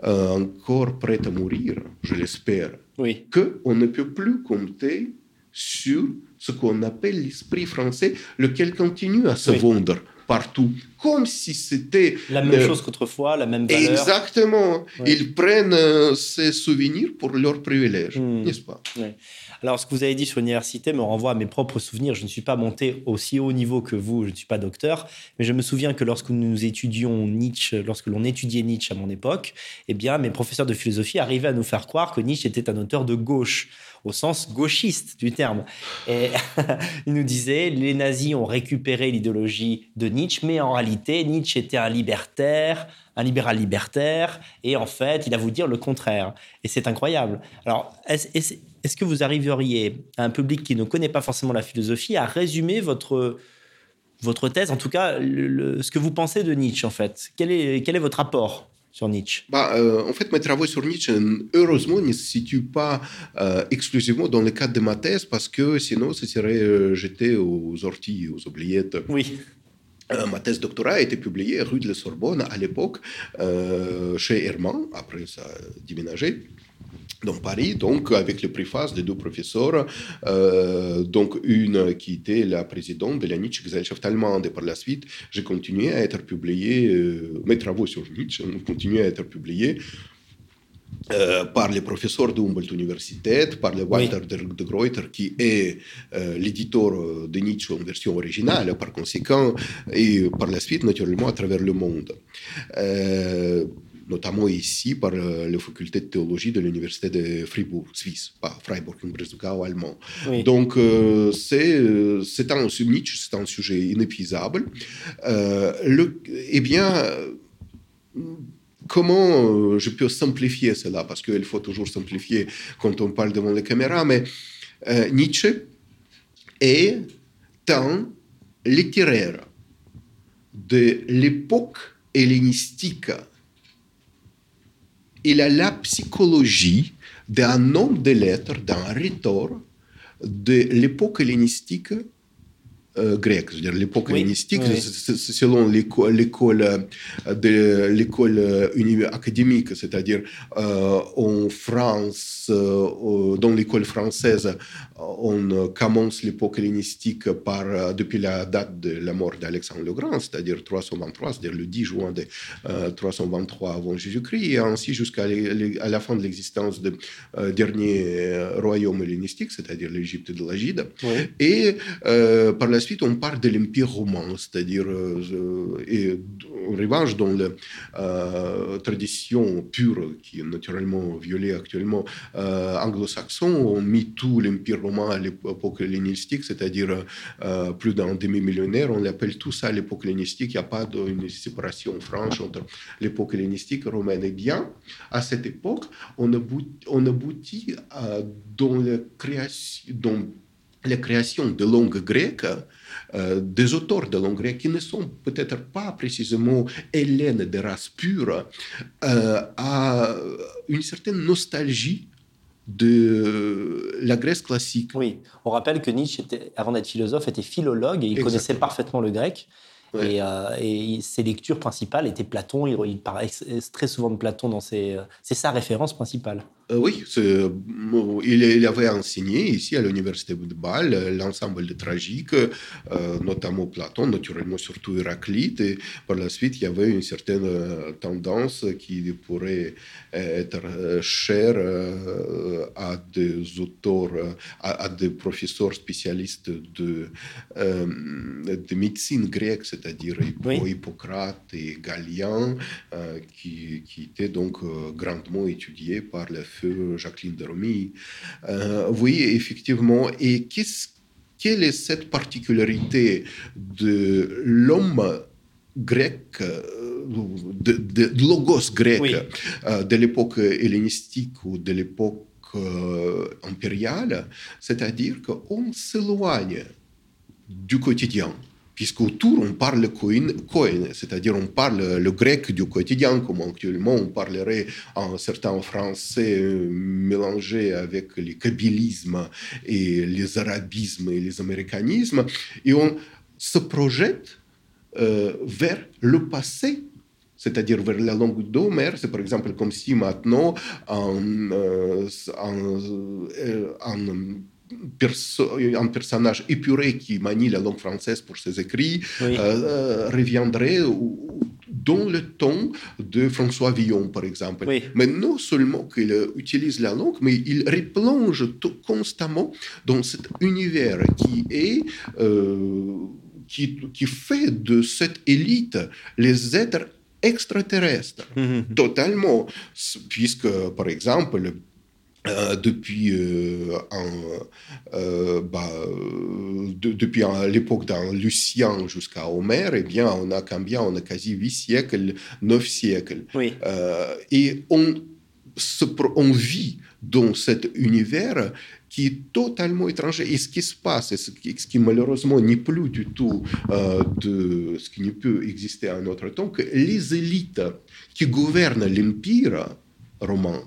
euh, encore prête à mourir, je l'espère, oui. qu'on ne peut plus compter sur ce qu'on appelle l'esprit français, lequel continue à se vendre partout, comme si c'était... La même chose qu'autrefois, la même valeur. Exactement. Ils prennent euh, ces souvenirs pour leur privilège, hmm. n'est-ce pas? Alors, ce que vous avez dit sur l'université me renvoie à mes propres souvenirs. Je ne suis pas monté aussi haut niveau que vous, je ne suis pas docteur, mais je me souviens que lorsque nous étudions Nietzsche, lorsque l'on étudiait Nietzsche à mon époque, eh bien, mes professeurs de philosophie arrivaient à nous faire croire que Nietzsche était un auteur de gauche au sens gauchiste du terme. Et [laughs] il nous disait, les nazis ont récupéré l'idéologie de Nietzsche, mais en réalité, Nietzsche était un libertaire, un libéral libertaire, et en fait, il a voulu dire le contraire. Et c'est incroyable. Alors, est-ce que vous arriveriez à un public qui ne connaît pas forcément la philosophie à résumer votre votre thèse, en tout cas, ce que vous pensez de Nietzsche, en fait? Quel est, quel est votre apport sur Nietzsche bah, euh, En fait, mes travaux sur Nietzsche, heureusement, ne se situent pas euh, exclusivement dans le cadre de ma thèse, parce que sinon, ce serait euh, jeté aux orties, aux oubliettes. Oui. ma thèse doctorat a été publiée rue de la Sorbonne à l'époque, chez Hermann, après ça a déménagé dans Paris, donc avec le préface de deux professeurs, euh, donc une qui était la présidente de la Nietzsche Gesellschaft allemande, et par la suite, j'ai continué à être publié, euh, mes travaux sur Nietzsche ont continué à être publiés euh, par les professeurs de Humboldt Université, par le Walter de, de Gruyter, qui est l'éditeur de Nietzsche en version originale, par conséquent, et par la suite, naturellement, à travers le monde notamment ici par euh, la faculté de théologie de l'université de Fribourg, Suisse, pas Freiburg, en allemand. Donc, euh, c'est, euh, c'est un, Nietzsche, c'est un sujet inépuisable. le, eh bien, comment je peux simplifier cela? Parce qu'il faut toujours simplifier quand on parle devant les caméras, mais Nietzsche est un littéraire de l'époque hellénistique il a la psychologie d'un homme de lettres, d'un rhétor de l'époque hellénistique euh, grecque, c'est-à-dire l'époque hellénistique, selon l'école de l'école euh, académique, c'est-à-dire euh, en France, dans l'école française, on commence l'époque hellénistique par, depuis la date de la mort d'Alexandre le Grand, c'est-à-dire 323, c'est-à-dire le 10 juin de 323 avant Jésus-Christ, et ainsi jusqu'à la fin de l'existence du dernier royaume hellénistique, c'est-à-dire l'Égypte de l'Agide. Et par la Ensuite, on parle de l'Empire romain, c'est-à-dire euh, et revanche, dans la tradition pure, qui est naturellement violée actuellement, anglo-saxon, on mis tout l'Empire romain à l'époque hellénistique, c'est-à-dire plus d'un demi-millionnaire, on l'appelle tout ça à l'époque hellénistique, il n'y a pas d'une séparation franche entre l'époque hellénistique romaine. Et bien, à cette époque, on aboutit, aboutit dans la création, la création de langues grecques, euh, des auteurs de langue grecque qui ne sont peut-être pas précisément hélènes de race pure, euh, à une certaine nostalgie de la Grèce classique. Oui, on rappelle que Nietzsche, avant d'être philosophe, était philologue et il connaissait parfaitement le grec. Euh, et, ses lectures principales étaient Platon. Il, il parle très souvent de Platon dans ses. C'est sa référence principale. Euh, oui, il, avait enseigné ici à l'université de Bâle l'ensemble de tragiques, euh, notamment Platon, naturellement surtout Héraclite. Et par la suite, il y avait une certaine tendance qui pourrait être chère à des auteurs, à, des professeurs spécialistes de, de médecine grecque, c'est-à-dire Hippocrate et Galien, euh, qui, qui, étaient donc euh, grandement étudiés par le feu Jacqueline de Romy. Euh, oui, effectivement. Et qu'est-ce, quelle est cette particularité de l'homme grec, de, logos grec de l'époque hellénistique ou de l'époque impériale, c'est-à-dire qu'on s'éloigne du quotidien puisqu'autour on parle koine, c'est-à-dire on parle le grec du quotidien, comme actuellement on parlerait en certains français euh, mélangé avec les kabylismes et les arabismes et les américanismes, et on se projette euh, vers le passé c'est-à-dire vers la langue d'Homère. C'est par exemple comme si maintenant, en, en un personnage épuré qui manie la langue française pour ses écrits euh, euh, reviendrait dans le ton de François Villon, par exemple. Mais non seulement qu'il utilise la langue, mais il replonge constamment dans cet univers qui est... Euh, qui, qui, fait de cette élite les êtres extraterrestres, mm-hmm. totalement, puisque, par exemple, euh, depuis, euh, euh, bah, depuis l'époque d'un Lucien jusqu'à Homère, eh bien, on a combien On a quasi 8 siècles, 9 siècles. et on, se, on vit dans cet univers qui est totalement étranger. Et ce qui se passe, ce qui, ce qui malheureusement n'est plus du tout de ce qui ne peut exister à notre temps, que les élites qui gouvernent l'empire romain,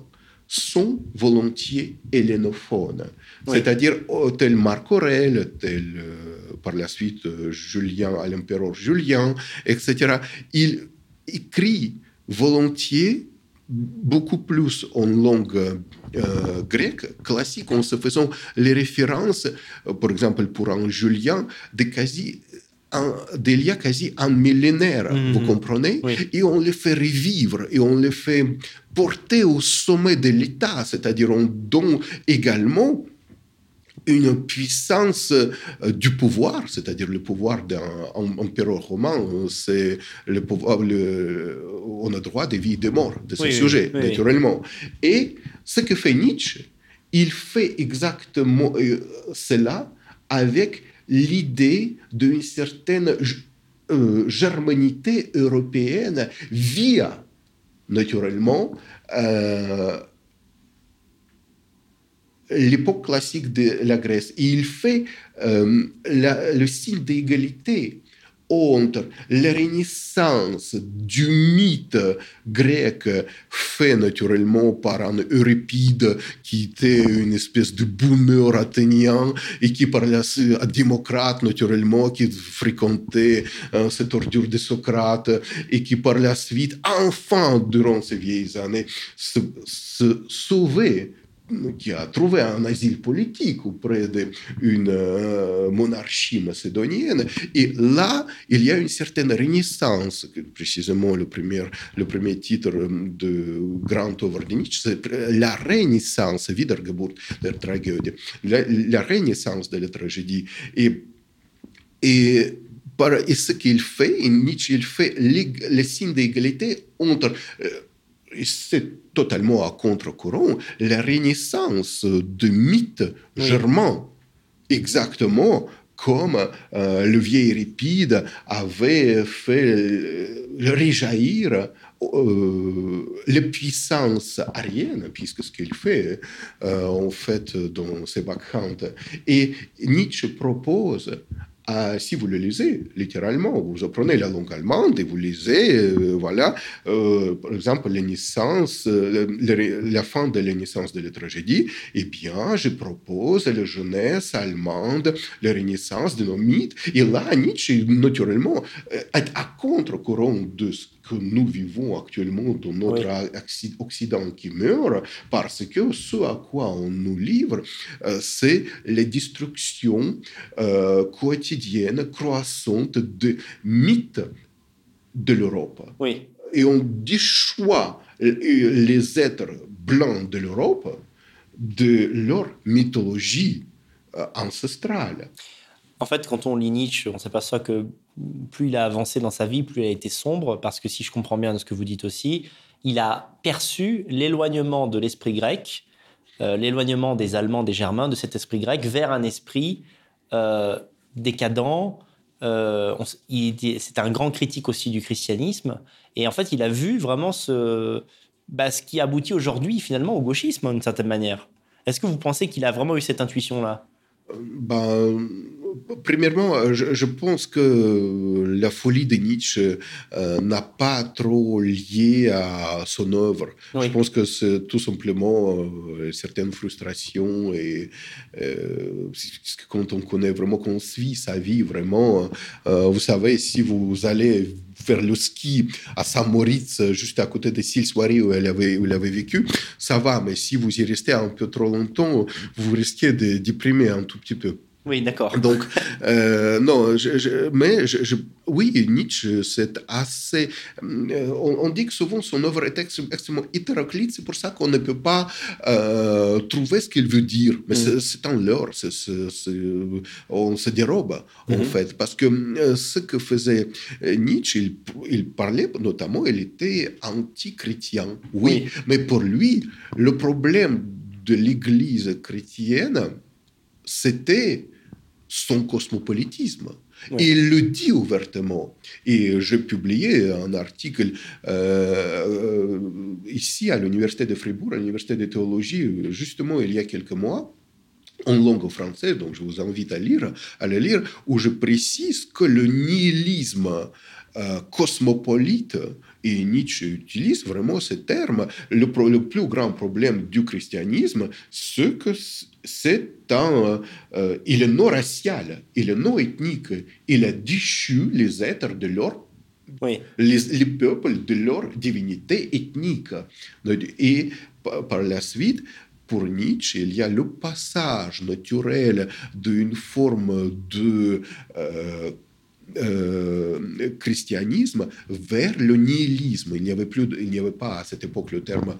sont volontiers hellénophones. C'est-à-dire, oh, tel Marc Aurèle, tel euh, par la suite euh, Julien, à l'empereur Julien, etc. Il écrit volontiers beaucoup plus en langue euh, grecque classique en se faisant les références, par exemple pour un Julien, de quasi d'il y a quasi un millénaire, vous mhm. comprenez Et on les fait revivre et on les fait porter au sommet de l'État, c'est-à-dire on donne également une puissance euh, du pouvoir, c'est-à-dire le pouvoir d'un empereur romain, c'est le pouvoir, on a droit de vie et de mort de ce sujet, naturellement. Et ce que fait Nietzsche, il fait exactement euh, cela avec l'idée d'une certaine euh, germanité européenne via, naturellement, euh, l'époque classique de la Grèce. il fait euh, le signe d'égalité entre la renaissance du mythe grec fait naturellement par un Euripide qui était une espèce de boomer athénien et qui parlait à démocrate naturellement, qui fréquentait hein, cette ordure de Socrate et qui par la suite, enfin, durant ces vieilles années, se, se sauvait qui a trouvé un asile politique auprès d'une euh, monarchie macédonienne. Et là, il y a une certaine renaissance, précisément le premier, le premier titre de Grand Nietzsche, c'est la renaissance, Wiedergeburt la tragédie, la, renaissance de la tragédie. Et, et et ce qu'il fait, Nietzsche, il fait les, signes d'égalité entre c'est totalement à contre-courant, la renaissance de mythes germains, exactement comme euh, le vieil Euripide avait fait euh, réjaillir euh, les puissances ariennes, puisque ce qu'il fait en fait dans ses backhands. Et Nietzsche propose si vous le lisez littéralement, vous apprenez la langue allemande et vous lisez, euh, voilà, euh, par exemple, les naissances, euh, la fin de la naissance de la tragédie, eh bien, je propose la jeunesse allemande, la renaissance de nos mythes. Et là, Nietzsche, naturellement, est à contre-courant de ce que nous vivons actuellement dans notre Occident qui meurt, parce que ce à quoi on nous livre, euh, c'est la destruction euh, quotidienne, croissante de mythes de l'Europe. Oui. Et on déchoit les êtres blancs de l'Europe de leur mythologie euh, ancestrale. En fait, quand on lit Nietzsche, on s'aperçoit que plus il a avancé dans sa vie, plus il a été sombre, parce que si je comprends bien de ce que vous dites aussi, il a perçu l'éloignement de l'esprit grec, euh, l'éloignement des Allemands, des Germains, de cet esprit grec vers un esprit euh, décadent. Euh, C'était un grand critique aussi du christianisme. Et en fait, il a vu vraiment ce, bah, ce qui aboutit aujourd'hui finalement au gauchisme, d'une certaine manière. Est-ce que vous pensez qu'il a vraiment eu cette intuition-là? Ben, Premièrement, je, pense que la folie de Nietzsche euh, n'a pas trop lié à son œuvre. Je pense que c'est tout simplement euh, certaines frustrations et euh, quand on connaît vraiment, qu'on suit sa vie vraiment, vous savez, si vous allez faire le ski à Saint-Moritz, juste à côté de Sils Soirée où elle avait, où elle avait vécu, ça va. Mais si vous y restez un peu trop longtemps, vous risquez de déprimer un tout petit peu. Oui, d'accord. [laughs] Donc, euh, non, je, mais je, oui, Nietzsche, c'est assez. Euh, on, dit que souvent son œuvre est extrêmement hétéroclite, c'est pour ça qu'on ne peut pas euh, trouver ce qu'il veut dire. Mais mm. c'est un leurre, on se dérobe, en mm-hmm. fait. Parce que ce que faisait Nietzsche, il, il parlait notamment, il était anti-chrétien. oui, mais pour lui, le problème de l'Église chrétienne, c'était son cosmopolitisme. il le dit ouvertement. Et j'ai publié un article euh, ici à l'Université de Fribourg, à l'Université de théologie, justement il y a quelques mois, en langue française, donc je vous invite à lire, à le lire, où je précise que le nihilisme euh, cosmopolite, et Nietzsche utilise vraiment ce terme, le, le plus grand problème du christianisme, c'est que c'est un, euh, il est non racial, il est non ethnique, il a déchu les êtres de leur les, les, peuples de leur divinité ethnique. Et par la suite, pour Nietzsche, il y a le passage naturel d'une forme de euh, euh, christianisme vers le nihilisme. Il n'y avait plus, il n'y avait pas à cette époque le terme,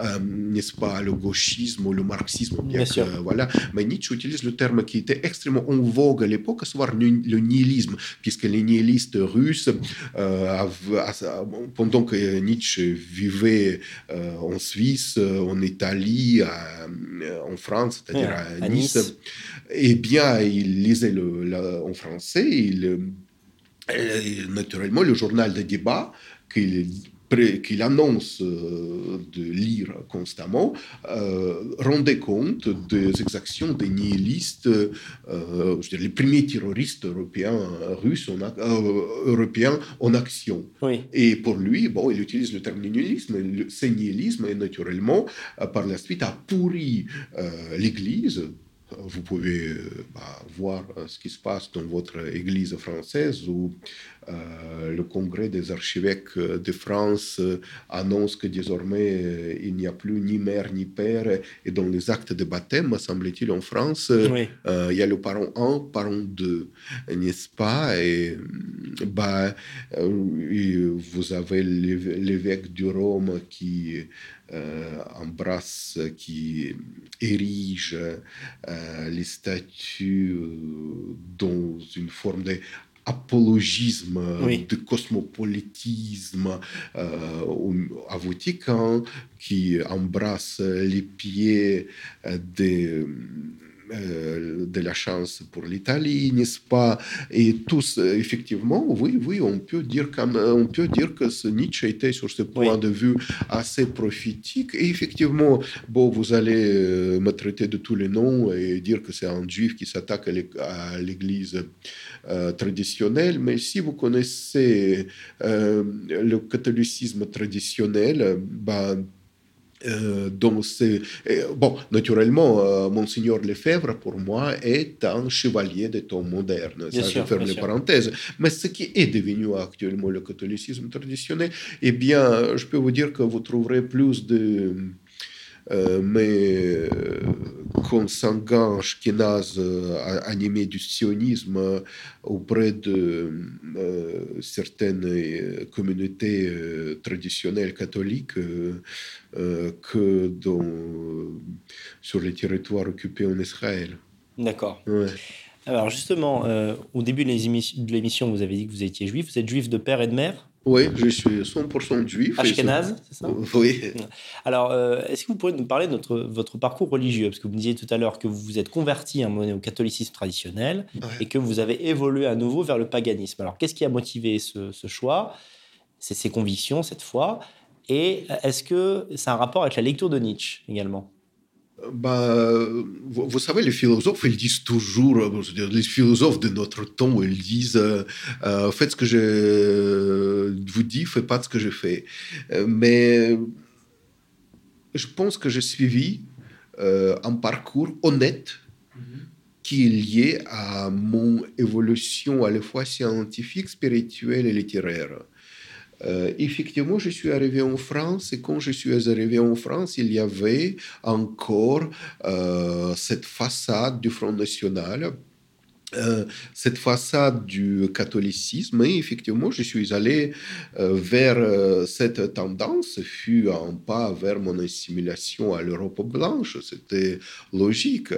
euh, n'est-ce pas, le gauchisme ou le marxisme. Bien, sûr. voilà. Mais Nietzsche utilise le terme qui était extrêmement en vogue à l'époque, à savoir le, nihilisme, puisque les nihilistes russes, euh, pendant que Nietzsche vivait en Suisse, en Italie, en France, c'est-à-dire à, nice, eh bien, il lisait le, en français, il naturellement, le journal de débat qu'il annonce euh, de lire constamment, euh, rendait compte des exactions des nihilistes, euh, je les premiers terroristes européens, russes, en, européens en action. Et pour lui, bon, il utilise le terme nihilisme, ce nihilisme, et naturellement, par la suite, a pourri l'Église vous pouvez euh, bah, voir euh, ce qui se passe dans votre église française où euh, le congrès des archevêques de France annonce que désormais il n'y a plus ni mère ni père et dans les actes de baptême, semble-t-il en France, il y a le parent 1, parent 2, n'est-ce pas? Et bah, vous avez l'évêque du Rome qui embrasse, qui érige euh, les statues euh, dans une forme de apologisme, de cosmopolitisme à Vatican qui embrasse les pieds des euh, de la chance pour l'Italie, n'est-ce pas? Et tous, effectivement, oui, oui, on peut dire, comme, on peut dire que ce Nietzsche était sur ce point de vue assez prophétique. Et effectivement, bon, vous allez euh, me traiter de tous les noms et dire que c'est un juif qui s'attaque à l'Église euh, traditionnelle, mais si vous connaissez le catholicisme traditionnel, ben, euh, donc c'est bon, naturellement, euh, Monseigneur Lefebvre pour moi est un chevalier des temps modernes. Ça, je ferme les parenthèses. Mais ce qui est devenu actuellement le catholicisme traditionnel, eh bien, je peux vous dire que vous trouverez plus de euh, mais consanguins ashkénazes animés du sionisme auprès de certaines communautés traditionnelles catholiques que dans, sur les territoires occupés en Israël. D'accord. Alors justement, au début de l'émission, vous avez dit que vous étiez juif. Vous êtes juif de père et de mère? Oui, je suis 100% juif. Ashkenaz, c'est ça [laughs] Oui. Alors, euh, est-ce que vous pourriez nous parler de notre, votre parcours religieux? Parce que vous me disiez tout à l'heure que vous vous êtes converti au catholicisme traditionnel et que vous avez évolué à nouveau vers le paganisme. Alors, qu'est-ce qui a motivé ce, ce choix? C'est ces convictions, cette foi. Et est-ce que a un rapport avec la lecture de Nietzsche également? Bah, vous, savez, les philosophes, ils disent toujours, les philosophes de notre temps, ils disent euh, faites ce que je vous dis, faites pas ce que je fais. Mais je pense que j'ai suivi euh, un parcours honnête qui est lié à mon évolution à la fois scientifique, spirituelle et littéraire. Euh, effectivement, je suis arrivé en France et quand je suis arrivé en France, il y avait encore euh, cette façade du Front National. Euh, cette façade du catholicisme, et effectivement, je suis allé vers cette tendance, fut un pas vers mon assimilation à l'Europe blanche, c'était logique.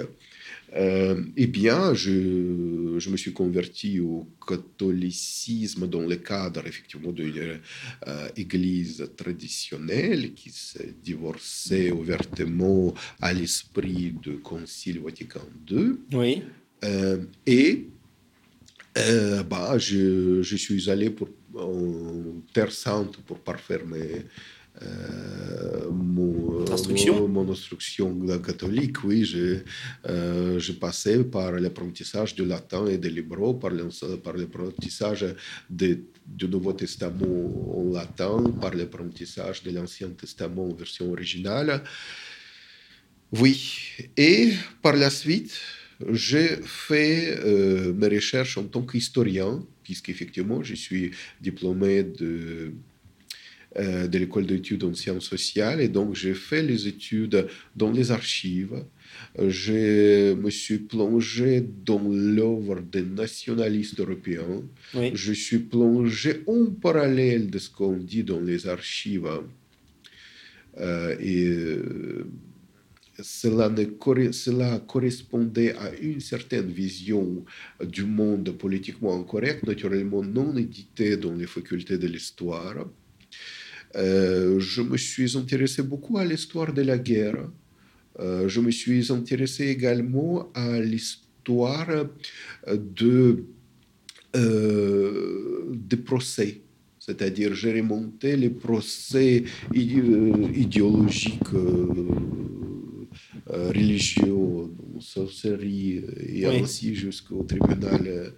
Euh, eh bien, je, je, me suis converti au catholicisme dans le cadre effectivement d'une euh, église traditionnelle qui s'est divorcée ouvertement à l'esprit du Concile Vatican II. Oui. Euh, et bah, je, je, suis allé pour, en Terre Sainte pour parfaire mes euh, mon, instruction. mon, instruction catholique, oui, j'ai euh, passé par l'apprentissage du latin et de l'hébreu, par l'apprentissage du Nouveau Testament en latin, par l'apprentissage de l'Ancien Testament en version originale. Oui, et par la suite, j'ai fait euh, mes recherches en tant qu'historien, puisqu'effectivement, je suis diplômé de euh, de l'école d'études en sciences sociales. Et donc, j'ai fait les études dans les archives. Je me suis plongé dans l'œuvre des nationalistes européens. Je suis plongé en parallèle de ce qu'on dit dans les archives. Euh, et euh, cela, ne, cela correspondait à une certaine vision du monde politiquement incorrect, naturellement non édité dans les facultés de l'histoire. Euh, je me suis intéressé beaucoup à l'histoire de la guerre. Euh, je me suis intéressé également à l'histoire de, euh, des procès. C'est-à-dire, j'ai remonté les procès idéologiques, religieux, sorcellerie, et ainsi jusqu'au tribunal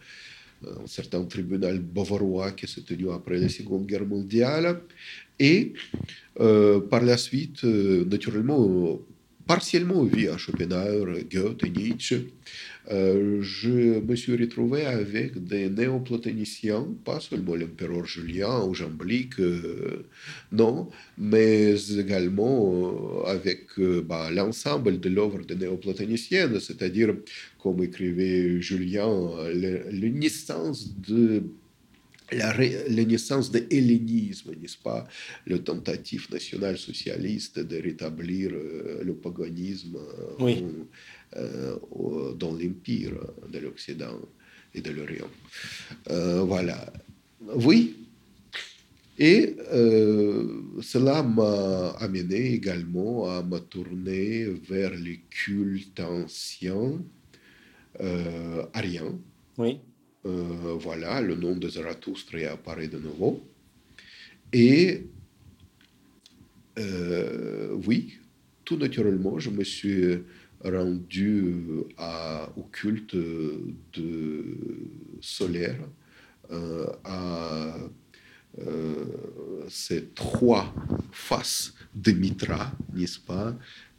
un certain tribunal bavarois qui s'est tenu après la Seconde Guerre mondiale. Et euh, par la suite, euh, naturellement, partiellement via Schopenhauer, Goethe, Nietzsche, euh, je me suis retrouvé avec des néoplatoniciens, pas seulement l'empereur Julien ou Jean Blic, non, mais également avec bah, l'ensemble de l'œuvre des néoplatoniciennes, c'est-à-dire, comme écrivait Julien, la naissance de la, naissance de l'hellénisme, n'est-ce pas, le tentative national-socialiste de rétablir euh, le paganisme euh, euh, dans l'empire de l'Occident. et de l'Orient. voilà. Oui. Et cela m'a amené également à me tourner vers les cultes anciens ariens. Oui. voilà, le nom de Zarathustre apparaît de nouveau. Et oui, tout naturellement, je me suis rendu à, au culte de solaire, à ces trois faces de Mitra, n'est-ce pas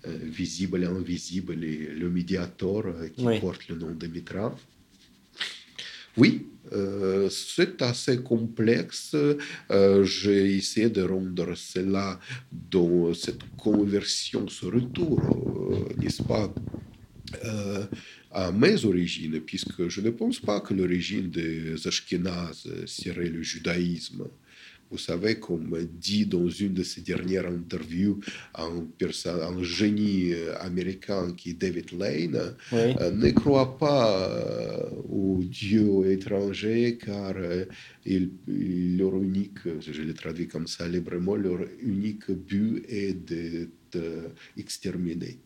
Visible et invisible, et le médiator qui porte le nom de Mitra. Oui, euh, c'est assez complexe. Euh, j'ai essayé de rendre cela dans cette conversion, ce retour, euh, n'est-ce pas, à mes origines, puisque je ne pense pas que l'origine des Ashkénazes serait le judaïsme. Vous savez, comme dit dans une de ses dernières interviews un, un génie euh, américain qui est David Lane, euh, ne croit pas euh, aux dieux étrangers car leur unique, je le traduis comme ça librement, leur unique but est d'être exterminé.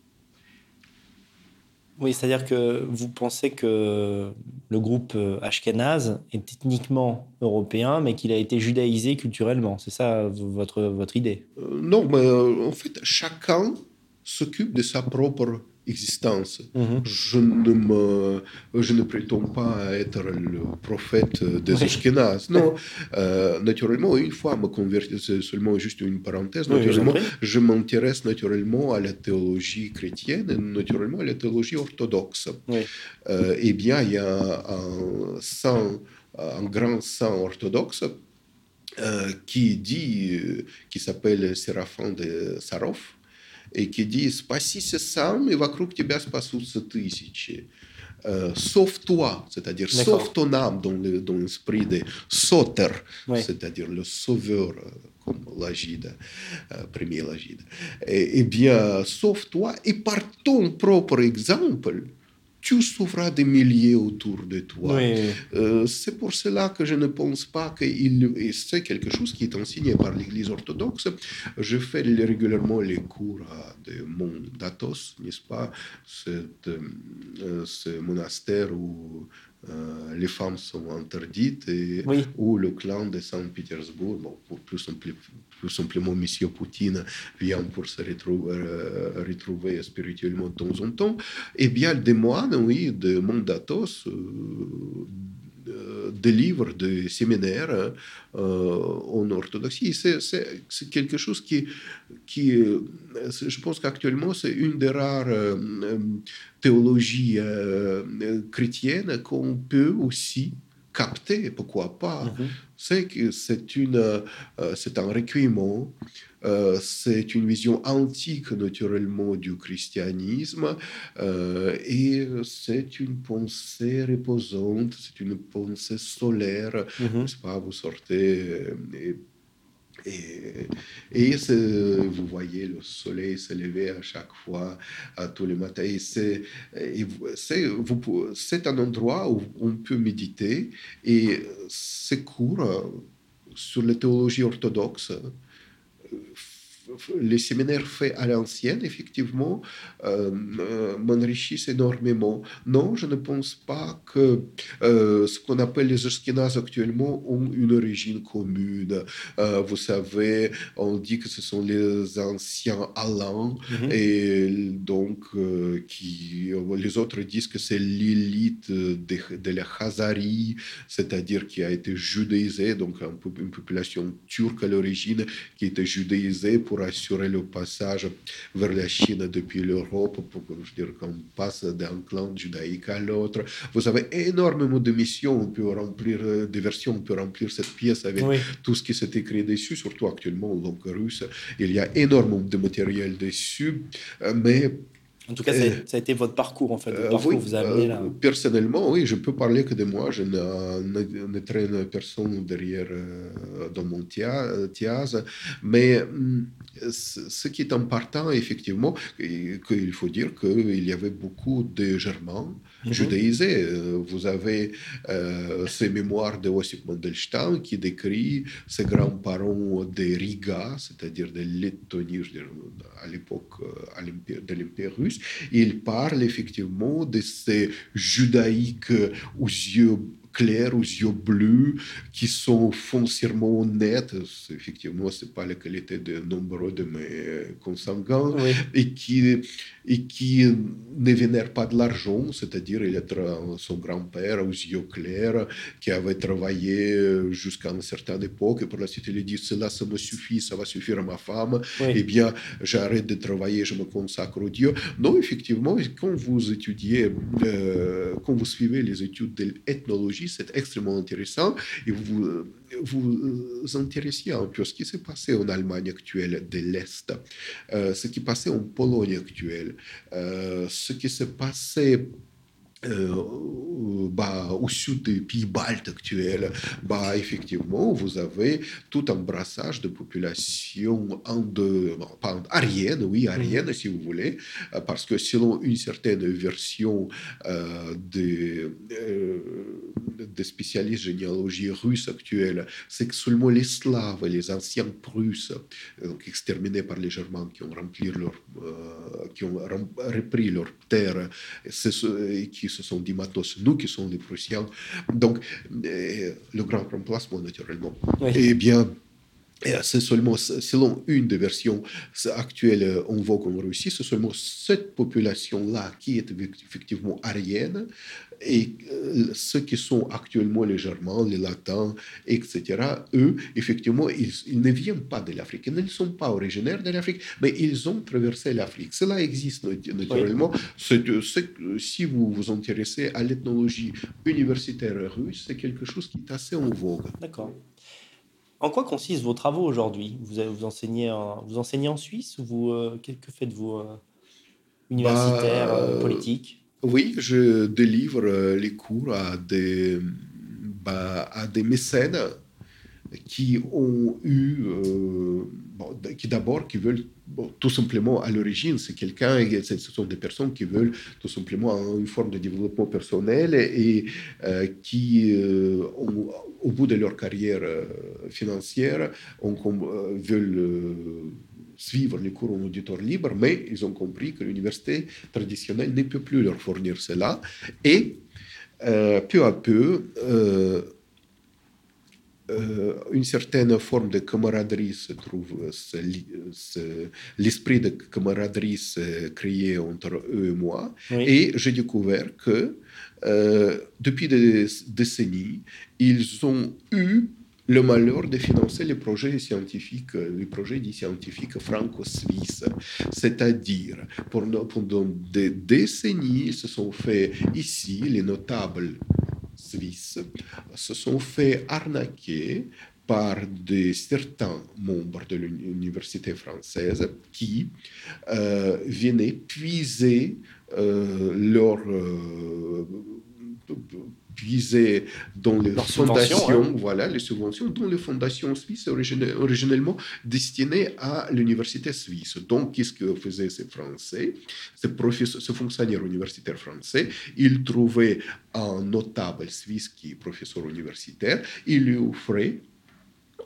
Oui, c'est-à-dire que vous pensez que le groupe euh, Ashkenaz est ethniquement européen, mais qu'il a été judaïsé culturellement. C'est ça votre, votre idée? Euh, Non, mais euh, en fait, chacun s'occupe de sa propre existence. Mhm. Je, ne me, je ne prétends pas être le prophète des oui. Non, [laughs] euh, naturellement, une fois me convertir, c'est seulement juste une parenthèse, naturellement, je m'intéresse naturellement à la théologie chrétienne et naturellement à la théologie orthodoxe. Euh, eh bien, il y a un saint, un grand saint orthodoxe euh, qui dit, qui s'appelle Séraphin de Sarov, и qui спасися сам, и вокруг тебя спасутся тысячи. Sauf toi, c'est-à-dire sauf ton âme dans, le, dans l'esprit de Soter, oui. c'est-à-dire le sauveur, comme l'agide, premier l'agide. Eh, eh bien, sauf toi, et par ton propre exemple, tu souffras des milliers autour de toi. Euh, c'est pour cela que je ne pense pas qu'il c'est quelque chose qui est enseigné par l'Église orthodoxe. Je fais régulièrement les cours de mon Datos, n'est-ce pas, euh, ce monastère où euh, les femmes sont interdites et où le clan de Saint-Pétersbourg, bon, pour plus, plus, simplement Monsieur Poutine vient pour se retrouver, euh, retrouver, spirituellement de temps en temps, et eh bien des moines, oui, de Mondatos, euh, des livres de séminaires euh, en orthodoxie. C'est quelque chose qui, qui je pense qu'actuellement, c'est une des rares euh, théologies euh, chrétiennes qu'on peut aussi capter, pourquoi pas. Mm-hmm. C'est que c'est une, c'est un recueillement euh, c'est une vision antique naturellement du christianisme euh, et c'est une pensée reposante, c'est une pensée solaire. Mm-hmm. pas, vous sortez euh, et et, et vous voyez le soleil se lever à chaque fois, à tous les matins. C'est un endroit où on peut méditer et c'est court sur la théologie orthodoxe les séminaires faits à l'ancienne, effectivement, euh, euh, m'enrichissent énormément. Non, je ne pense pas que euh, ce qu'on appelle les Ashkénazes actuellement ont une origine commune. vous savez, on dit que ce sont les anciens Alains, mhm. et donc qui, les autres disent que c'est l'élite de, de, la Khazari, c'est-à-dire qui a été judaïsée, donc une population turque à l'origine, qui était judaïsée pour assurer le passage vers la Chine depuis l'Europe, pour dire qu'on passe d'un clan judaïque à l'autre. Vous avez énormément de missions, on peut remplir euh, des versions, on peut remplir cette pièce avec tout ce qui s'est écrit dessus, surtout actuellement en langue russe. Il y a énormément de matériel dessus, euh, mais En tout cas, ça a été votre parcours, en fait. Votre parcours vous a amené là. Personnellement, oui, je peux parler que de moi. Je ne, traîne personne derrière dans mon tiaz. Mais hum, ce qui est important, effectivement, qu'il faut dire qu'il y avait beaucoup de Germains judaïsés. Vous avez ces mémoires de Ossip Mandelstam qui décrit ses grands-parents de Riga, c'est-à-dire de Lettonie, à l'époque de l'Empire russe. Il parle effectivement de ces judaïques aux yeux clairs, aux yeux bleus, qui sont foncièrement honnêtes. Effectivement, ce n'est pas la qualité de nombreux de mes consanguins, et qui, et qui ne vénèrent pas de l'argent, c'est-à-dire il est son grand-père aux yeux clairs, qui avait travaillé jusqu'à une certaine époque, et pour la suite il dit, cela, ça me suffit, ça va suffire à ma femme, eh bien, j'arrête de travailler, je me consacre au Dieu. Non, effectivement, quand vous étudiez, euh, quand vous suivez les études de l'ethnologie, c'est extrêmement intéressant. Et vous vous intéressiez un peu à ce qui s'est passé en Allemagne actuelle de l'Est, euh, ce qui passait en Pologne actuelle, euh, ce qui s'est passé euh, bah, au sud des pays baltes actuels, bah, effectivement, vous avez tout un brassage de populations de, pas, ariennes, oui, ariennes, si vous voulez, euh, parce que selon une certaine version euh, des, euh, des spécialistes généalogie russe actuelle, c'est que seulement les Slaves, les anciens Prusses, donc exterminés par les Germains, qui ont rempli leur, qui ont repris leur terre, et qui ce sont des matos, nous qui sommes les Prussiens. Donc, euh, le grand remplacement, naturellement. Eh bien, c'est seulement, selon une des versions actuelles en vogue en Russie, c'est seulement cette population-là qui est effectivement arienne et euh, ceux qui sont actuellement les Germains, les Latins, etc., eux, effectivement, ils, ne viennent pas de l'Afrique, ils ne sont pas originaires de l'Afrique, mais ils ont traversé l'Afrique. Cela existe naturellement. si vous vous intéressez à l'ethnologie universitaire russe, c'est quelque chose qui est assez en vogue. D'accord. En quoi consistent vos travaux aujourd'hui? Vous, vous, enseignez en, vous enseignez en Suisse ou vous, euh, que, faites-vous euh, Universitaire, bah, politique? oui, je délivre les cours à des, bah, à des mécènes qui ont eu, euh, qui d'abord, qui veulent tout simplement à l'origine, c'est quelqu'un, ce sont des personnes qui veulent tout simplement une forme de développement personnel et euh, qui, euh, au bout de leur carrière financière, on, veulent suivre les cours en auditoire libre, mais ils ont compris que l'université traditionnelle ne peut plus leur fournir cela. Et euh, peu à peu, euh, euh, une certaine forme de camaraderie se trouve, l'esprit de camaraderie s'est créé entre eux et moi. Et j'ai découvert que depuis des décennies, ils ont eu le malheur de financer les projets scientifiques, les projets des scientifiques franco-suisses. C'est-à-dire, pendant des décennies, ils se sont fait ici, les notables suisses se sont fait arnaquer par certains membres de l'université française qui euh, venaient puiser euh, leur euh, puiser dans les fondations, voilà, les subventions, dans les fondations suisses originellement destinées à l'université suisse. Donc, qu'est-ce que faisaient ces Français, ces, professeurs, ces fonctionnaires universitaires français Ils trouvaient un notable suisse qui est professeur universitaire, ils lui offraient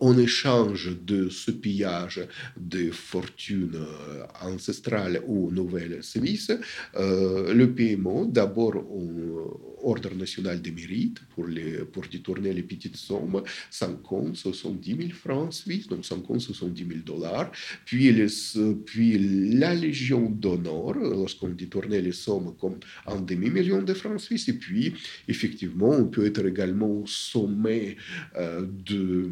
en échange de ce pillage de fortunes euh, ancestrales ou nouvelles suisses, euh, le paiement, d'abord en ordre national de mérite pour, détourner les petites sommes, 50, 70 000 francs suisses, donc 50, 70 000 dollars, puis, la Légion d'honneur, lorsqu'on détournait les sommes comme un demi-million de francs suisses, et puis effectivement, on peut être également au sommet euh, de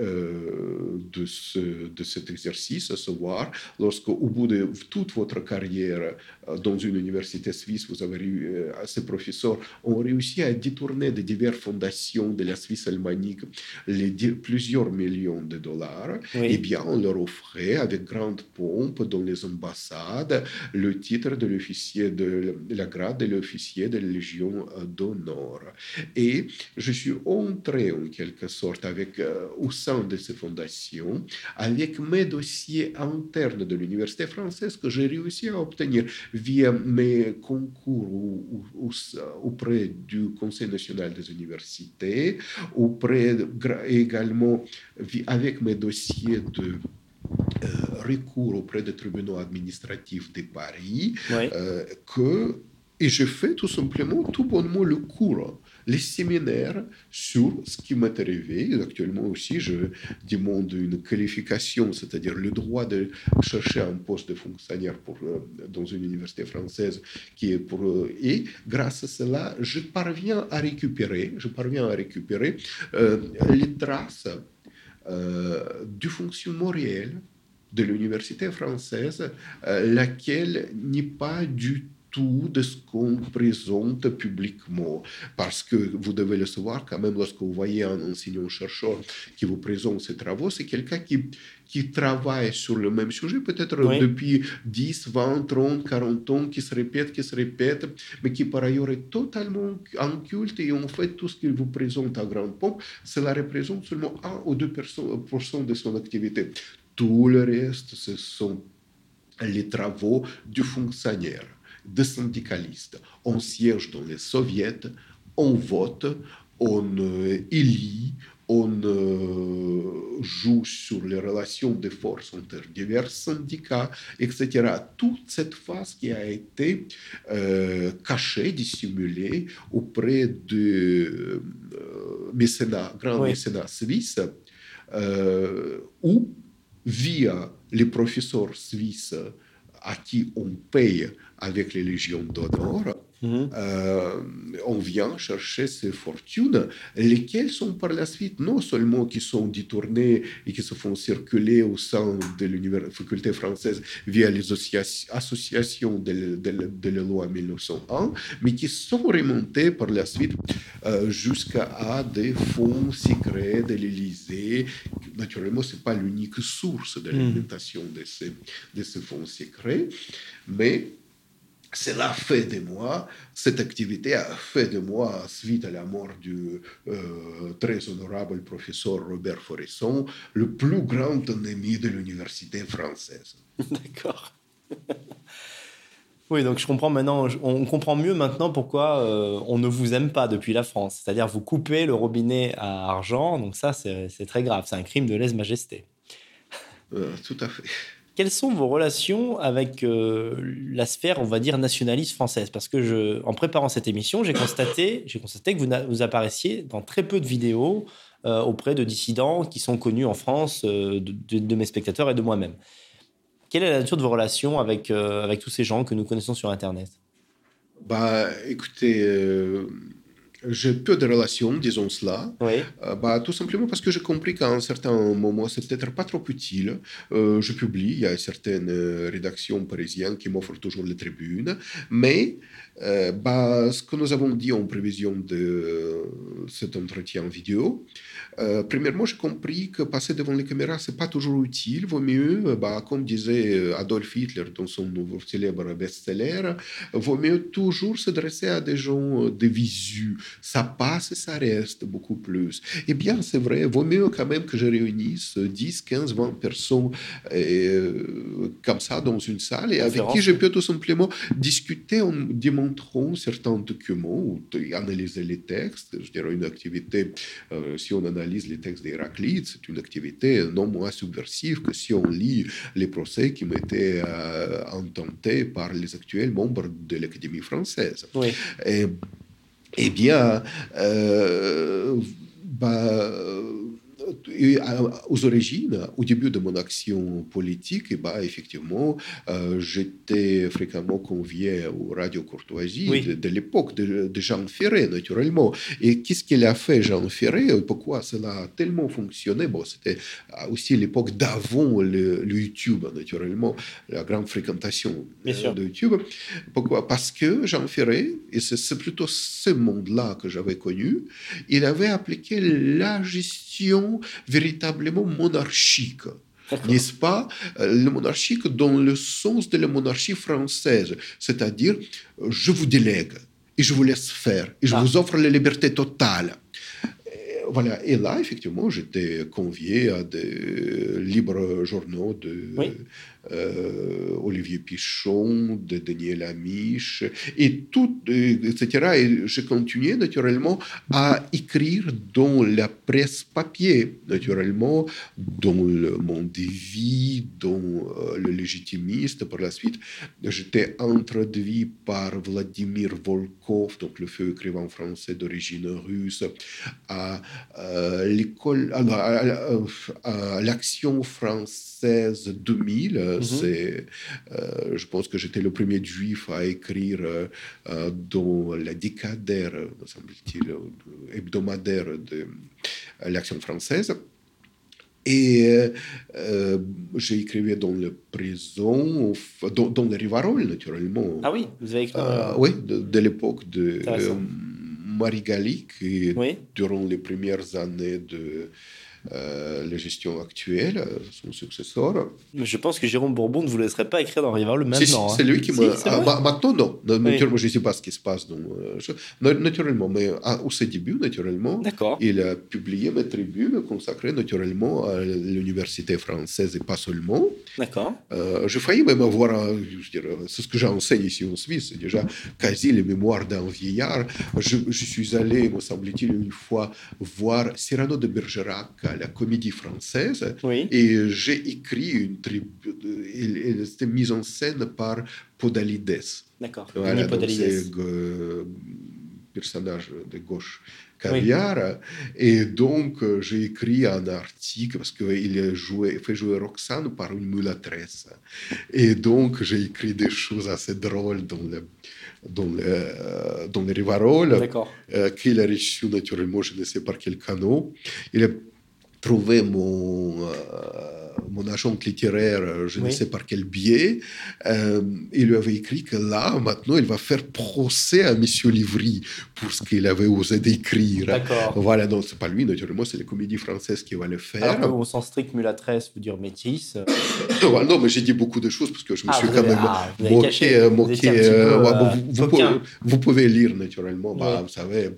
euh, de, ce, de cet exercice, à savoir, lorsque au bout de toute votre carrière euh, dans une université suisse, vous avez eu, euh, ces professeurs ont réussi à détourner de diverses fondations de la Suisse alémanique les, plusieurs millions de dollars, et eh bien, on leur offrait avec grande pompe dans les ambassades le titre de l'officier de la grade de l'officier de la Légion d'honneur. Et je suis entré en quelque sorte avec, au sein de ces fondations, avec mes dossiers internes de l'université française que j'ai réussi à obtenir via mes concours auprès du Conseil national des universités, auprès également avec mes dossiers de euh, recours auprès des tribunaux administratifs de Paris, euh, que et je fais tout simplement tout bonnement le cours les séminaires sur ce qui m'est arrivé. Actuellement aussi, je demande une qualification, c'est-à-dire le droit de chercher un poste de fonctionnaire euh, dans une université française euh, et grâce à cela, je parviens à récupérer, je parviens à récupérer euh, les traces du fonctionnement réel de l'université française, laquelle n'est pas du tout de ce qu'on présente publiquement. Parce que vous devez le savoir quand même, lorsque vous voyez un enseignant-chercheur qui vous présente ses travaux, c'est quelqu'un qui, qui travaille sur le même sujet, peut-être depuis 10, 20, 30, 40 ans, qui se répète, qui se répète, mais qui par ailleurs est totalement inculte et en fait tout ce qu'il vous présente à grande pompe, cela représente seulement 1 ou 2 de son activité. Tout le reste, ce sont les travaux du fonctionnaire de syndicalistes. On siège dans les soviets, on vote, on euh, élit, on euh, joue sur les relations de force entre divers syndicats, etc. Toute cette phase qui a été euh, cachée, dissimulée auprès du mécénat, grand mécénat suisse, où, via les professeurs suisses à qui on paye avec les légions d'honneur, Mhm. Euh, on vient chercher ces fortunes, lesquelles sont par la suite non seulement qui sont détournées et qui se font circuler au sein de l'université faculté française via les associations de, de, la loi 1901, mais qui sont remontées par la suite euh, jusqu'à des fonds secrets de l'Élysée. Naturellement, ce n'est pas l'unique source de mhm. l'alimentation de, ces, de ces fonds secrets, mais cela fait de moi, cette activité a fait de moi, suite à la mort du euh, très honorable professeur Robert Foresson, le plus grand ennemi de l'université française. [laughs] D'accord. Oui, donc je comprends maintenant, on comprend mieux maintenant pourquoi euh, on ne vous aime pas depuis la France. C'est-à-dire vous coupez le robinet à argent, donc ça c'est très grave, c'est un crime de lèse-majesté. Euh, tout à fait. Quelles sont vos relations avec euh, la sphère, on va dire, nationaliste française? Parce que en préparant cette émission, j'ai constaté, constaté que vous, vous, apparaissiez dans très peu de vidéos euh, auprès de dissidents qui sont connus en France, euh, de, mes spectateurs et de moi-même. Quelle est la nature de vos relations avec, avec tous ces gens que nous connaissons sur Internet? Bah, écoutez j'ai peu de relations, disons cela. Euh, bah, tout simplement parce que j'ai compris qu'à un certain moment, c'est peut-être pas trop utile. Euh, je publie, il y a certaines euh, rédactions parisiennes qui m'offrent toujours les tribunes, mais bah, ce que nous avons dit en prévision de cet entretien vidéo, premièrement, j'ai compris que passer devant les caméras, c'est pas toujours utile. Vaut mieux, bah, comme disait Adolf Hitler dans son nouveau célèbre best-seller, vaut mieux toujours s'adresser à des gens de visu ça passe et ça reste beaucoup plus. Eh bien, c'est vrai, vaut mieux quand même que je réunisse 10, 15, 20 personnes euh, comme ça dans une salle et avec qui je peux tout simplement discuter en démontrant certains documents ou analyser les textes. Je dirais une activité, euh, si on analyse les textes d'Héraclite, c'est une activité non moins subversive que si on lit les procès qui m'étaient euh, intentés par les actuels membres de l'Académie française. Oui. Et, eh bien, euh, bah, aux origines, au début de mon action politique, et bah, effectivement, j'étais fréquemment convié au Radio Courtoisie de, l'époque de, Jean Ferré, naturellement. Et qu'est-ce qu'il a fait, Jean Ferré? Pourquoi cela a tellement fonctionné? Bon, c'était aussi l'époque d'avant le, YouTube, naturellement, la grande fréquentation de YouTube. Pourquoi? Parce que Jean Ferré, et c'est plutôt ce monde-là que j'avais connu, il avait appliqué la gestion véritablement monarchique n'est-ce pas? Le monarchique dans le sens de la monarchie française, c'est-à-dire je vous délègue et je vous laisse faire et je ah. vous offre la liberté totale. voilà, et là, effectivement, j'étais convié à des libres journaux de, euh, Olivier Pichon, de Daniel Amiche, et tout, etc. Et je continuais naturellement à écrire dans la presse papier, naturellement, dans le Monde des Vies, dans euh, le Légitimiste par la suite. J'étais introduit par Vladimir Volkov, donc le feu écrivain français d'origine russe, à euh, l'école, à l'Action française 2000 Mhm. C'est, euh, je pense que j'étais le premier juif à écrire euh, euh, dans la décadaire, semble-t-il, hebdomadaire de l'Action française. Et j'ai écrit dans le prison, dans, dans le Rivarol, naturellement. Ah oui, vous avez écrit Oui, de, l'époque de Marie Gallic, et durant les premières années de euh, la gestion actuelle, euh, son successeur. Je pense que Jérôme Bourbon ne vous laisserait pas écrire dans Rival maintenant. C'est lui qui m'a. Ah, maintenant, non. Naturellement, je ne sais pas ce qui se passe. Donc, euh, naturellement, mais à, au ses débuts, naturellement, il a publié mes tribunes consacrées naturellement à l'université française et pas seulement. D'accord. Euh, je failli même avoir, c'est ce que j'enseigne ici en Suisse, déjà quasi les mémoires d'un vieillard. Je, je suis allé, me semble-t-il, une fois voir Cyrano de Bergerac la comédie française. Et j'ai écrit une tribu. Elle était mise en scène par Podalides. D'accord. Voilà, c'est euh, personnage de gauche caviar. Et donc, euh, j'ai écrit un article parce qu'il fait jouer Roxane par une mulâtresse. Et donc, j'ai écrit des choses assez drôles dans le, dans le, euh, dans les Rivarol, qu'il a reçu naturellement, je ne sais par quel canot. Il a trouvé mon, euh, mon agent littéraire, je ne sais par quel biais. Euh, il lui avait écrit que là, maintenant, il va faire procès à Monsieur Livry pour ce qu'il avait osé d'écrire. D'accord. Voilà, donc c'est pas lui, naturellement, c'est les comédies françaises qui va le faire. Alors au sens strict, mulâtresse veut dire métisse. [coughs] non, mais j'ai dit beaucoup de choses parce que je me ah, suis quand même ah, moqué. moqué vous, pouvez, vous, pouvez, lire, naturellement. Bah, Vous savez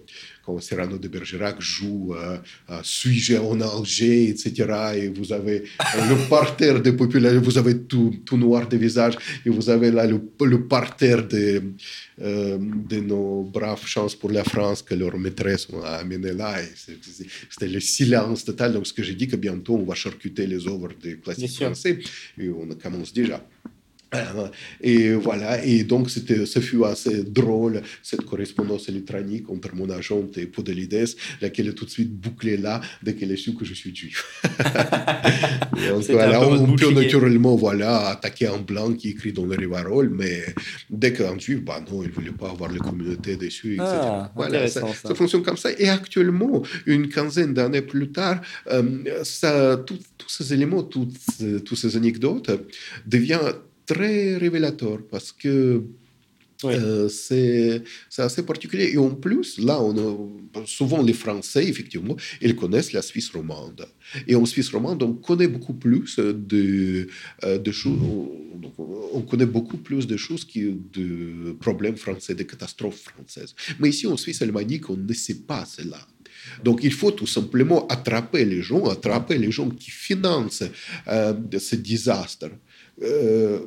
quand Cyrano de Bergerac joue euh, euh, Suis-je en Alger, etc. Et vous avez euh, le parterre des populations, vous avez tout, tout, noir de visage, et vous avez là le, parterre de, de nos braves chances pour la France que leur maîtresse a amené là. C'était le silence total. Donc, ce que j'ai dit, que bientôt on va charcuter les œuvres des classiques français, et on commence déjà. Euh, et voilà, et donc c'était, ce fut assez drôle, cette correspondance électronique entre mon agent et Podelides, laquelle est tout de suite bouclée là, dès qu'elle est su que je suis juif. [laughs] donc, voilà, on peut naturellement voilà, attaquer un blanc qui écrit dans le Rivarol, mais dès qu'un juif, bah non, il ne voulait pas avoir la communauté dessus, etc. Ah, voilà, ça, ça. fonctionne comme ça. Et actuellement, une quinzaine d'années plus tard, euh, ça, tous ces éléments, toutes, toutes ces anecdotes deviennent très révélateur parce que euh, c'est assez particulier. Et en plus, là, on souvent les Français, effectivement, ils connaissent la Suisse romande. Et en Suisse romande, on connaît beaucoup plus de, euh, de choses. On connaît beaucoup plus de choses qui de problèmes français, de catastrophes françaises. Mais ici, en Suisse alémanique, on ne sait pas cela. Donc il faut tout simplement attraper les gens, attraper les gens qui financent euh, ces désastres. Euh,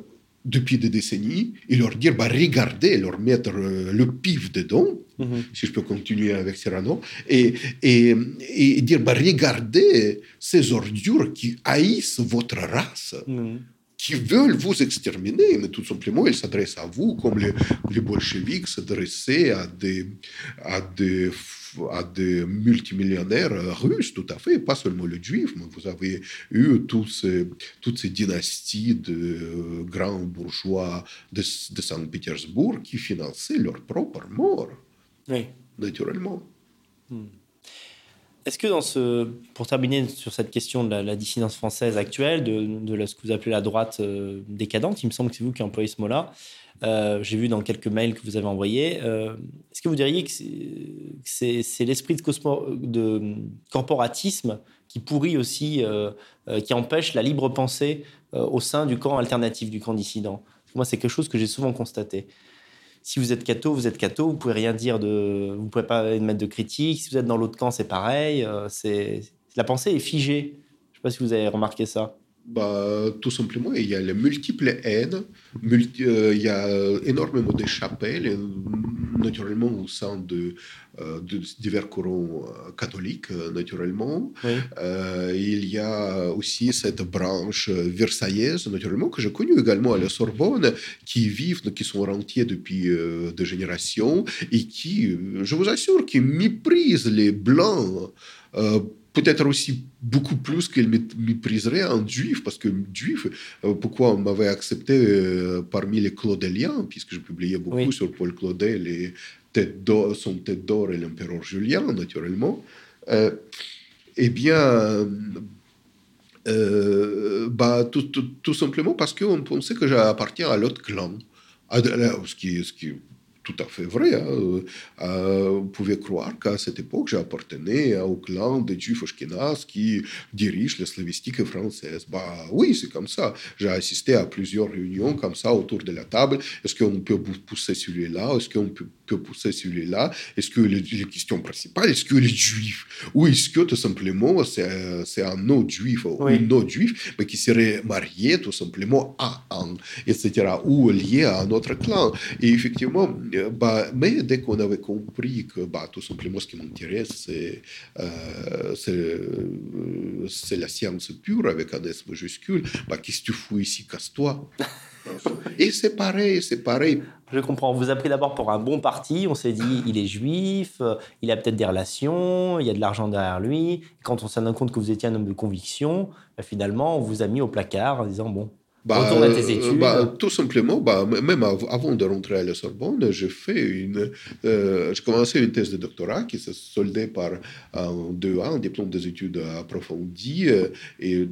depuis des décennies et leur dire bah, regardez, leur mettre euh, le pif dedans, mhm. si je peux continuer avec Cyrano, et, et, et dire bah, regardez ces ordures qui haïssent votre race. Mhm. qui veulent vous exterminer, mais tout simplement, ils s'adressent à vous comme les, les bolcheviks s'adressaient à des, à, des, à des multimillionnaires russes, tout à fait, pas seulement les juifs, mais vous avez eu tous ces, toutes ces dynasties de grands bourgeois de, de Saint-Pétersbourg qui finançaient leur propre mort, oui. naturellement. Hmm. Est-ce que dans ce, pour terminer sur cette question de la, dissidence française actuelle, de, de, ce que vous appelez la droite euh, décadente, il me semble que c'est vous qui employez ce mot-là. Euh, j'ai vu dans quelques mails que vous avez envoyés. Euh, est-ce que vous diriez que c'est l'esprit de, de, corporatisme qui pourrit aussi, qui empêche la libre pensée au sein du camp alternatif, du camp dissident? Moi, c'est quelque chose que j'ai souvent constaté si vous êtes catho, vous êtes catho, vous pouvez rien dire de, vous pouvez pas émettre de critique. Si vous êtes dans l'autre camp, c'est pareil. Euh, la pensée est figée. Je sais pas si vous avez remarqué ça. Bah, tout simplement, il y a les multiples haines, euh, il y a énormément de chapelles, naturellement au sein de, euh, de divers courants catholiques, naturellement. il y a aussi cette branche versaillaise, naturellement, que j'ai connue également à la Sorbonne, qui vivent, qui sont rentiers depuis des générations et qui, je vous assure, qui méprisent les Blancs peut-être aussi beaucoup plus qu'il mépriserait un juif, parce que juif, euh, pourquoi on m'avait accepté euh, parmi les Claudeliens, puisque je publiais beaucoup sur Paul Claudel et tête son tête d'or et l'empereur Julien, naturellement. Euh, eh bien, bah, tout, tout, simplement parce qu'on pensait que j'appartiens à l'autre clan. ce qui, ce qui tout à fait vrai. Hein. Euh, vous pouvez croire qu'à cette époque, j'appartenais au clan des Juifs ashkénazes qui dirigent la slavistique française. Bah oui, c'est comme ça. J'ai assisté à plusieurs réunions comme ça autour de la table. Est-ce qu'on peut pousser celui-là Est-ce qu'on peut, pousser celui-là Est-ce que les, questions principales, est-ce que les Juifs? Ou est-ce que tout simplement c'est un autre Juif ou une autre Juif, mais qui serait marié tout simplement à un, etc. Ou lié à un autre clan Et effectivement, bah, mais dès qu'on avait compris que bah, tout simplement ce qui m'intéresse, c'est euh, c'est la science pure avec un S majuscule, bah, qu'est-ce que tu fous ici, casse-toi? [laughs] Et c'est pareil, c'est pareil. Je comprends. On vous a pris d'abord pour un bon parti. On s'est dit, il est juif, il a peut-être des relations, il y a de l'argent derrière lui. Quand on s'est rendu compte que vous étiez un homme de conviction, finalement, on vous a mis au placard en disant, bon, bah, euh, bah, tout simplement, bah, même avant de rentrer à la Sorbonne, j'ai fait une, euh, j'ai commencé une thèse de doctorat qui s'est soldée par un 2A, un diplôme des études approfondies, euh, et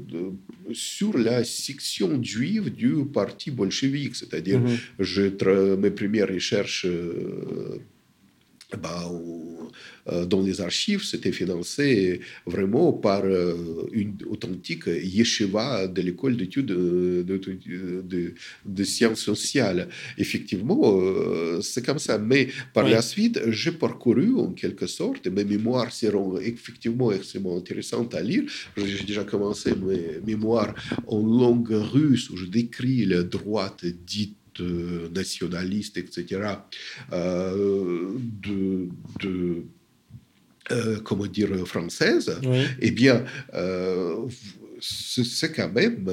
sur la section juive du parti bolchevique. C'est-à-dire, mm mes premières recherches bah, euh, dans les archives, c'était financé vraiment par euh, une authentique yeshiva de l'école d'études de, de, de, sciences sociales. Effectivement, euh, c'est comme ça. Mais par la suite, j'ai parcouru en quelque sorte, mes mémoires seront effectivement extrêmement intéressantes à lire. J'ai déjà commencé mes mémoires en langue russe où je décris la droite dite nationalistes, etc., euh, de, de euh, comment dire, française, eh bien, euh, c'est quand même,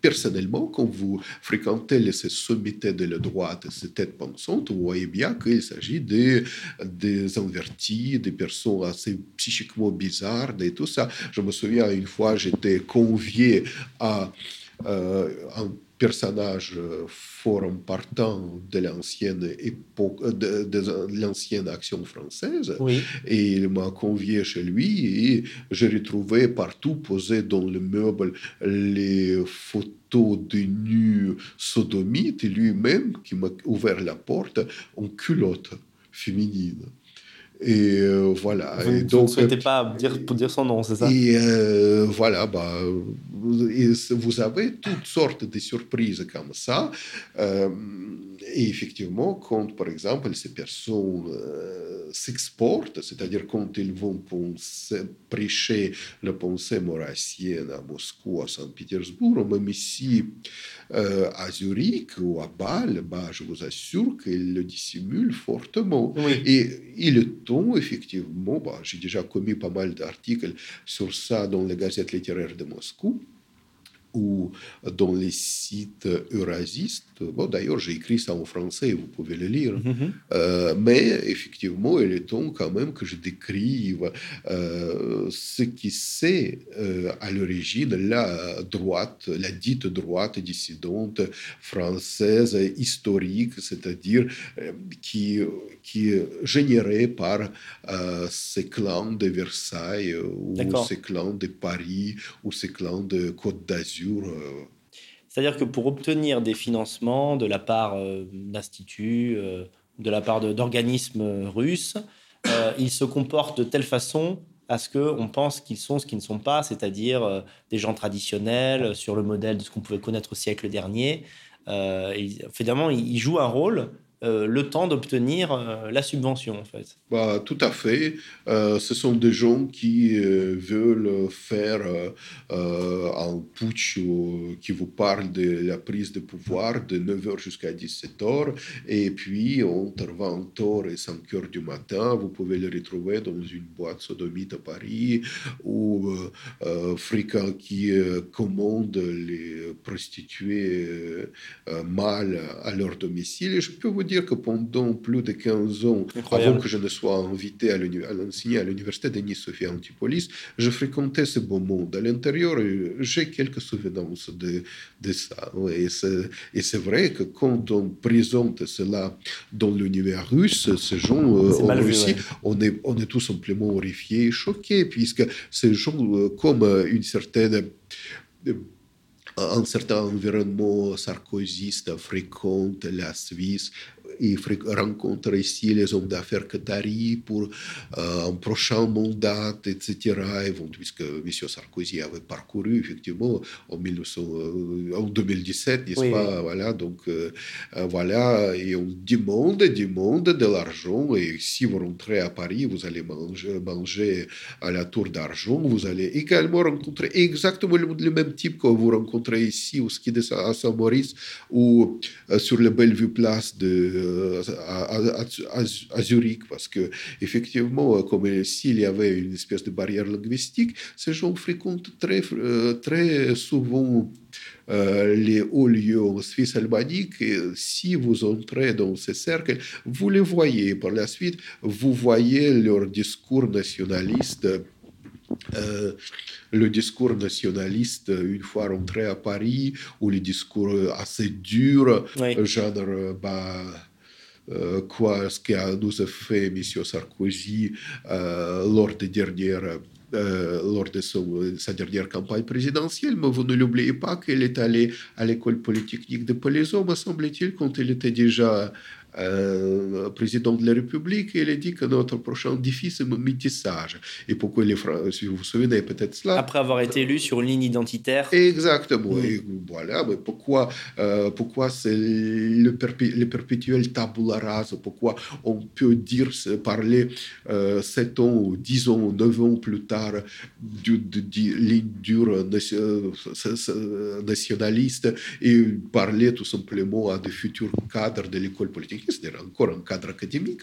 personnellement, quand vous fréquentez les sommités de la droite, ces têtes pensantes, vous voyez bien qu'il s'agit des, des invertis, des personnes assez psychiquement bizarres et tout ça. Je me souviens, une fois, j'étais convié à un personnage fort important de l'ancienne époque, de, l'ancienne action française. Et il m'a convié chez lui et j'ai retrouvé partout posé dans le meuble les photos de nus sodomites et lui-même qui m'a ouvert la porte en culotte féminine. Et euh, voilà. Vous, et donc, ne souhaitez pas dire, pour dire son nom, c'est ça? Et euh, voilà, bah, vous avez toutes sortes de surprises comme ça. Euh, et effectivement, quand, par exemple, ces personnes s'exportent, c'est-à-dire quand ils vont penser, prêcher la pensée maurassienne à Moscou, à Saint-Pétersbourg, même ici à Zurich ou à Bâle, bah, je vous assure qu'ils le dissimulent fortement. Et il effectivement, bah, j'ai déjà commis pas mal d'articles sur ça dans les gazettes littéraires de Moscou, ou dans les sites eurasistes. Bon, d'ailleurs, j'ai écrit ça en français, vous pouvez le lire. Mhm. Euh, mais effectivement, il est temps quand même que je décrive euh, ce qui c'est euh, à l'origine la droite, la dite droite dissidente française historique, c'est-à-dire qui, qui est générée par ces clans de Versailles ou ces clans de Paris ou ces clans de Côte d'Azur. Euh. C'est-à-dire que pour obtenir des financements de la part euh, d'instituts, euh, de la part d'organismes russes, ils se comportent de telle façon à ce qu'on pense qu'ils sont ce qu'ils ne sont pas, c'est-à-dire des gens traditionnels, sur le modèle de ce qu'on pouvait connaître au siècle dernier. finalement, ils jouent un rôle euh, le temps d'obtenir euh, la subvention, en fait. Bah, tout à fait. Euh, ce sont des gens qui veulent faire un putsch qui vous parle de la prise de pouvoir de 9h jusqu'à 17h. Et puis, entre 20h et 5h du matin, vous pouvez le retrouver dans une boîte sodomite à Paris ou fréquent qui commande les prostituées mâles à leur domicile. Et je peux vous dire que pendant plus de 15 ans, avant que je ne sois invité à l'enseigner à l'université de Nice-Sophia Antipolis, je fréquentais ce beau monde. À l'intérieur, j'ai quelques souvenirs de, de ça. Et c'est vrai que quand on présente cela dans l'univers russe, ces gens euh, en Russie, on, est, on est tout simplement horrifiés, choqués, puisque ces gens, euh, comme une certaine un certain environnement sarkozyste fréquente la Suisse il rencontre ici les hommes d'affaires qatari pour euh, un prochain mandat, etc. Et puisque M. Sarkozy avait parcouru effectivement en, 1900, euh, en 2017, n'est-ce pas? Voilà, donc euh, voilà, et on demande, demande de l'argent. Et si vous rentrez à Paris, vous allez manger, manger à la tour d'argent. Vous allez également rencontrer exactement le, même type que vous rencontrez ici au ski de Saint-Maurice ou sur la Bellevue Place de euh, à, Zurich, parce que effectivement, comme s'il y avait une espèce de barrière linguistique, ces gens fréquentent très, euh, très souvent euh, les hauts lieux en Suisse albanique. Et si vous entrez dans ces cercles, vous les voyez. Par la suite, vous voyez leur discours nationaliste euh, le discours nationaliste une fois rentré à Paris, ou les discours assez durs, genre, bah, euh, quoi ce qu'a nous a fait M. Sarkozy euh, lors des dernières euh, lors de sa dernière campagne présidentielle, mais vous ne l'oubliez pas qu'il est allé à l'école polytechnique de Palaiseau, me semble-t-il, quand il était déjà euh, président de la République, il a dit que notre prochain défi, c'est le métissage. Et pourquoi les Français, si vous vous souvenez peut-être cela. Après avoir été élu sur une ligne identitaire. Exactement. Et voilà, mais pourquoi, euh, pourquoi c'est le, perpétuel tabula rasa Pourquoi on peut dire, parler euh, 7 ans, 10 ans, 9 ans plus tard de, ligne dure euh, nationaliste et parler tout simplement à des futurs cadres de l'école politique? C'est-à-dire encore un cadre académique,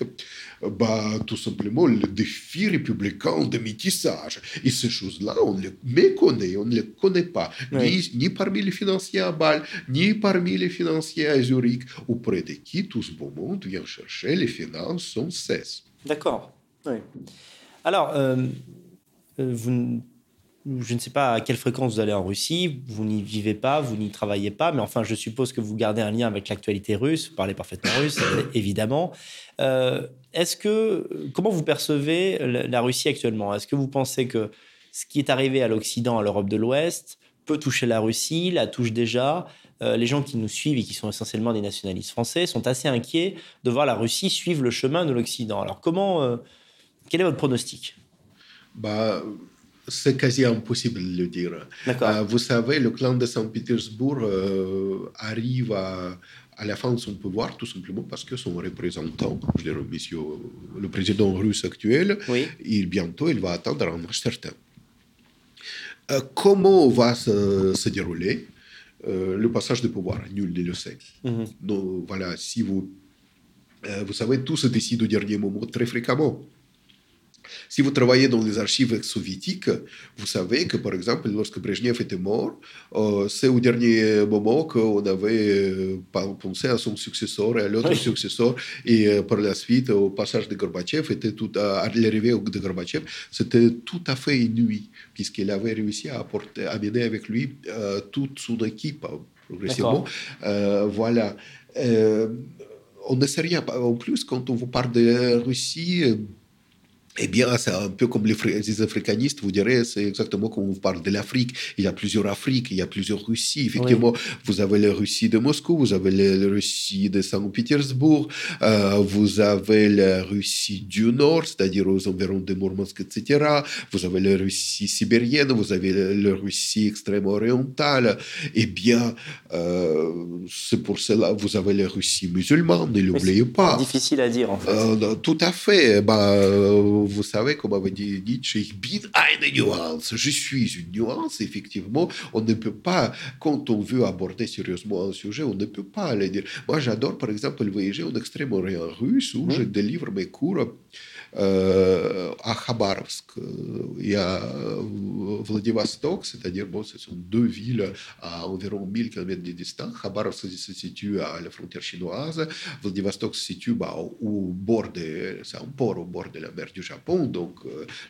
bah, tout simplement le défi républicain de métissage. Et ces choses-là, on les méconnaît, on ne les connaît pas, ni, ni, parmi les financiers à Bâle, ni parmi les financiers à Zurich, auprès de qui tout ce beau monde vient chercher les finances sans cesse. D'accord. Oui. Alors, euh, euh, vous je ne sais pas à quelle fréquence vous allez en Russie, vous n'y vivez pas, vous n'y travaillez pas, mais enfin, je suppose que vous gardez un lien avec l'actualité russe, vous parlez parfaitement russe, [coughs] évidemment. Euh, est-ce que, comment vous percevez la Russie actuellement? Est-ce que vous pensez que ce qui est arrivé à l'Occident, à l'Europe de l'Ouest, peut toucher la Russie, la touche déjà? Euh, les gens qui nous suivent et qui sont essentiellement des nationalistes français sont assez inquiets de voir la Russie suivre le chemin de l'Occident. Alors, comment, euh, quel est votre pronostic? Bah, c'est quasi impossible de le dire. Euh, vous savez, le clan de Saint-Pétersbourg euh, arrive à, la fin de son pouvoir tout simplement parce que son représentant, je dirais, monsieur, le président russe actuel, il, bientôt il va attendre un âge certain. Euh, comment va se, dérouler le passage de pouvoir? Nul ne le sait. Mhm. Donc voilà, si vous, vous savez, tout se décide au dernier moment très fréquemment. Si vous travaillez dans les archives soviétiques, vous savez que, par exemple, lorsque Brezhnev était mort, euh, c'est au dernier moment qu'on avait euh, pensé à son successeur et à l'autre successeur. Et euh, par la suite, au passage de Gorbatchev, était tout, à l'arrivée de Gorbatchev, c'était tout à fait inouï, puisqu'il avait réussi à, apporter, à mener avec lui toute son équipe progressivement. voilà. on ne sait rien. En plus, quand on vous parle de Russie, eh bien, c'est un peu comme les, africanistes, vous direz, c'est exactement comme on parle de l'Afrique. Il y a plusieurs Afriques, il y a plusieurs Russies. Effectivement, vous avez la Russie de Moscou, vous avez la Russie de Saint-Pétersbourg, euh, vous avez la Russie du Nord, c'est-à-dire aux environs de Mourmansk, etc. Vous avez la Russie sibérienne, vous avez la, Russie extrême orientale. Eh bien, euh, c'est pour cela, vous avez la Russie musulmane, ne l'oubliez pas. Difficile à dire, en fait. Euh, tout à fait. Bah, vous savez, comme avait dit Nietzsche, ich bin eine Nuance. Je suis une nuance, effectivement. On ne peut pas, quand on veut aborder sérieusement un sujet, on ne peut pas aller dire. Moi, j'adore, par exemple, voyager en Extrême-Orient russe où je délivre mes cours à Khabarovsk et à Vladivostok, c'est-à-dire, bon, ce sont deux villes à environ 1000 km de distance. Khabarovsk se situe à la frontière chinoise, Vladivostok se situe au bord de, c'est un port au bord de la mer du Japon, donc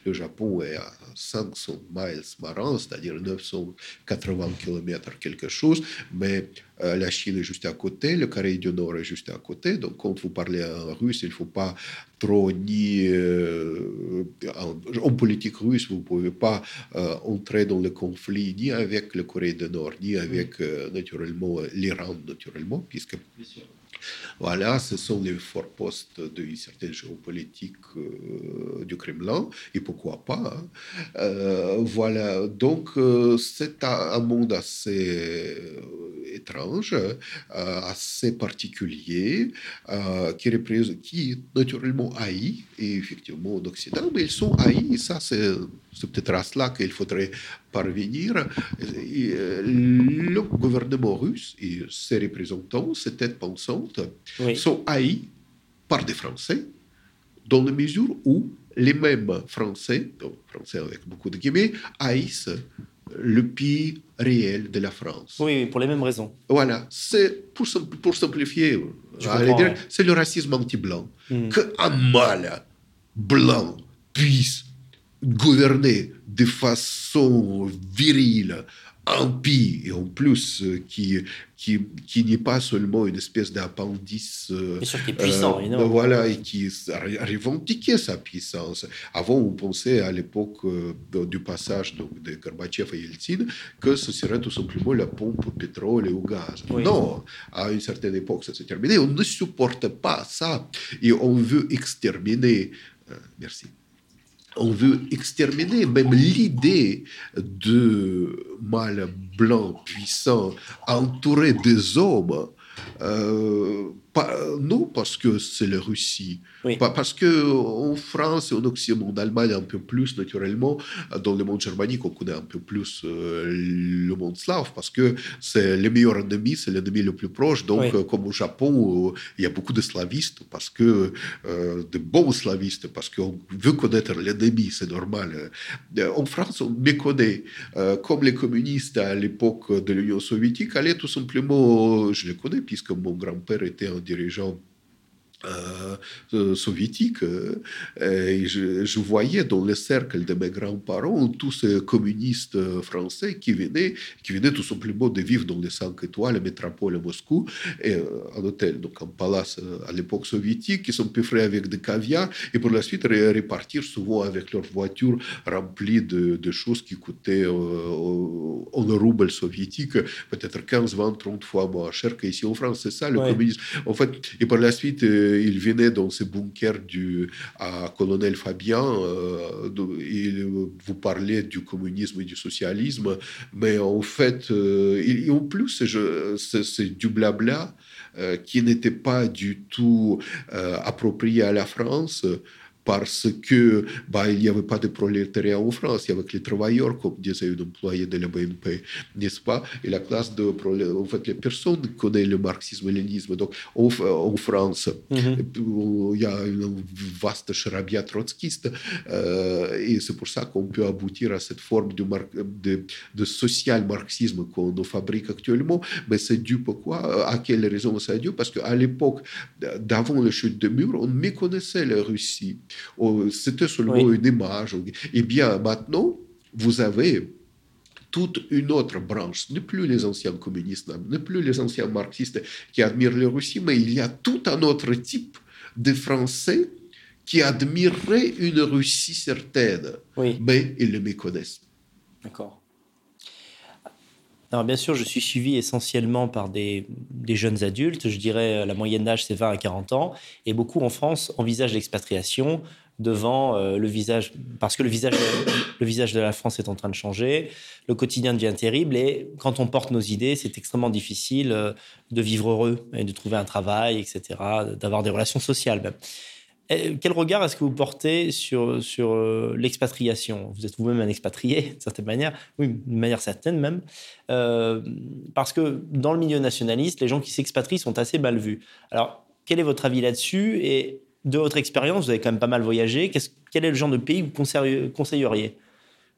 le Japon est à 500 miles marins, c'est-à-dire 980 km quelque chose, mais la Chine est juste à côté, le Corée du Nord est juste à côté. Donc, quand vous parlez en russe, il ne faut pas trop ni. Euh, en, politique russe, vous ne pouvez pas euh, entrer dans le conflit ni avec le Corée du Nord, ni avec, naturellement, l'Iran, naturellement, puisque. Voilà, ce sont les forts postes d'une certaine géopolitique euh, du Kremlin, et pourquoi pas. Hein. Euh, voilà, donc euh, c'est un, monde assez étrange, assez particulier, qui, qui naturellement haït, et effectivement en Occident, mais ils sont haïs, ça c'est c'est peut-être à cela qu'il faudrait parvenir. Euh, le gouvernement russe et ses représentants, ses têtes pensantes, sont haïs par des Français, dans la mesure où les mêmes Français, donc Français avec beaucoup de guillemets, haïssent le pays réel de la France. Oui, pour les mêmes raisons. Voilà, c'est pour, pour simplifier, c'est le racisme anti-blanc. Hmm. Qu'un mal blanc puisse gouverner de façon virile un pays, et en plus euh, qui, qui, qui n'est pas seulement une espèce d'appendice. Euh, qui est puissant, euh, Voilà, et qui a revendiqué sa puissance. Avant, on pensait à l'époque euh, du passage donc, de Gorbatchev et Yeltsin que ce serait tout simplement la pompe au pétrole et au gaz. Non, à une certaine époque, ça s'est terminé. On ne supporte pas ça. Et on veut exterminer. merci on veut exterminer même l'idée de mâle blanc puissant entouré des hommes euh, non, parce que c'est la Russie. Pas, parce qu'en France et en Occident, en Allemagne un peu plus naturellement, dans le monde germanique, on connaît un peu plus euh, le monde slave, parce que c'est le meilleur ennemi, c'est l'ennemi le plus proche. Donc, euh, comme au Japon, il y a beaucoup de slavistes, parce que de bons slavistes, parce qu'on veut connaître l'ennemi, c'est normal. en France, on méconnaît. comme les communistes à l'époque de l'Union soviétique allaient tout simplement, je les connais, puisque mon grand-père était un дирижал euh, euh, soviétique. Euh, et je, voyais dans le cercle de mes grands-parents tous ces communistes français qui venaient, qui venaient tout simplement de vivre dans les 5 étoiles, la métropole à Moscou, et un hôtel, donc un palace à l'époque soviétique, qui sont frais avec des caviar, et pour la suite repartir souvent avec leur voiture remplie de, de choses qui coûtaient en roubles soviétiques, peut-être 15, 20, 30 fois moins cher qu'ici en France. C'est ça le communisme. En fait, et par la suite, il venait dans ce bunker du à colonel Fabien. Euh, il vous parlait du communisme et du socialisme, mais en fait, euh, en plus, c'est du blabla euh, qui n'était pas du tout approprié à la France parce que bah, il n'y avait pas de prolétariat en France, il y avait que les travailleurs, comme disait une employée de la BNP, n'est-ce pas? Et la classe de en fait, les personnes connaissent le marxisme-léninisme. Donc, en, en France, il y a une vaste charabia trotskiste, euh, et c'est pour ça qu'on peut aboutir à cette forme de, de, de social-marxisme qu'on fabrique actuellement. Mais c'est dû pourquoi À quelle raison c'est dû? Parce qu'à l'époque, d'avant le chute de mur, on méconnaissait la Russie. Oh, c'était seulement une image. Eh bien, maintenant, vous avez toute une autre branche, ne plus les anciens communistes, ne plus les anciens marxistes qui admirent la Russie, mais il y a tout un autre type de Français qui admireraient une Russie certaine, mais ils le méconnaissent. D'accord. Bien sûr, je suis suivi essentiellement par des, jeunes adultes. Je dirais euh, la moyenne d'âge, c'est 20 à 40 ans. Et beaucoup en France envisagent l'expatriation devant euh, le visage, parce que le visage, [coughs] le visage de la France est en train de changer, le quotidien devient terrible et quand on porte nos idées, c'est extrêmement difficile euh, de vivre heureux de trouver un travail, etc., d'avoir des relations sociales même. Quel regard est-ce que vous portez sur, sur euh, l'expatriation? Vous êtes vous-même un expatrié, [laughs] d'une certaine manière, oui, d'une manière certaine même, euh, parce que dans le milieu nationaliste, les gens qui s'expatrient sont assez mal vus. Alors, quel est votre avis là-dessus? Et de votre expérience, vous avez quand même pas mal voyagé, quel est le genre de pays que vous conseilleriez?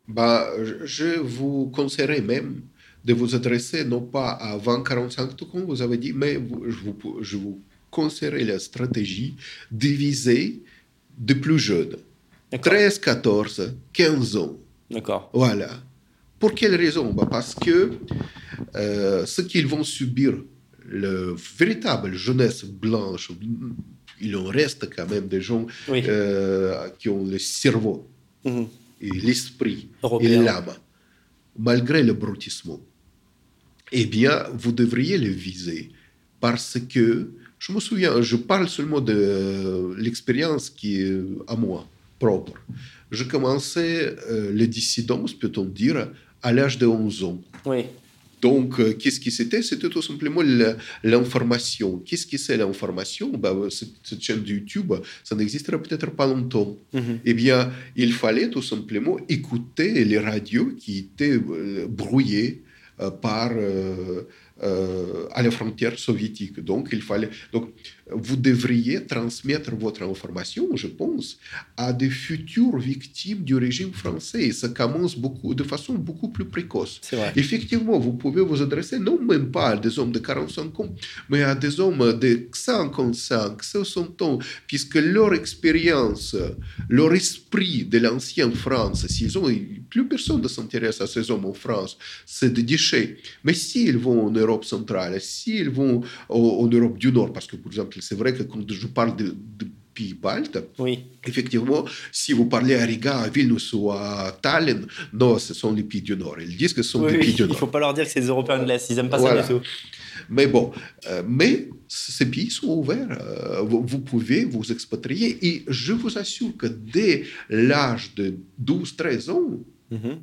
Bah, Je vous conseillerais même de vous adresser non pas à 20-45 ans, comme vous avez dit, mais je vous conseillerais la stratégie divisée de plus jeunes. 13, 14, 15 ans. D'accord. Voilà. Pour quelle raison? Bah Parce que euh, ce qu'ils vont subir, le véritable jeunesse blanche, il en reste quand même des gens euh, qui ont le cerveau mhm. et l'esprit et l'âme, malgré le brutissement. Eh bien, vous devriez les viser parce que je me souviens, je parle seulement de l'expérience qui est à moi, propre. Je commençais euh, les dissidences, peut-on dire, à l'âge de 11 ans. Oui. Donc, euh, qu'est-ce qui c'était? C'était tout simplement l'information. Qu'est-ce que c'est l'information? Bah, cette, chaîne de YouTube, ça n'existerait peut-être pas longtemps. Mhm. Eh bien, il fallait tout simplement écouter les radios qui étaient euh, brouillées par euh, à la frontière soviétique. Donc, il fallait. Donc, vous devriez transmettre votre information, je pense, à des futures victimes du régime français. Et ça commence beaucoup, de façon beaucoup plus précoce. Effectivement, vous pouvez vous adresser non même pas à des hommes de 45 ans, mais à des hommes de 55, 60 ans, puisque leur expérience, leur esprit de l'ancienne France, s'ils ont, plus personne ne s'intéresse à ces hommes en France, c'est des déchets. Mais s'ils vont en Europe centrale, s'ils vont en Europe du Nord, parce que, par exemple, c'est vrai que quand je parle de, pays baltes, oui. effectivement, si vous parlez à Riga, à Vilnius ou à Tallinn, non, ce sont les pays du Nord. Ils disent que ce sont des pays du Nord. Il ne faut pas leur dire que c'est des Européens de l'Est, ils n'aiment pas ça du tout. Mais bon, euh, mais ces pays sont ouverts. Euh, vous, vous, pouvez vous expatrier. Et je vous assure que dès l'âge de 12-13 ans,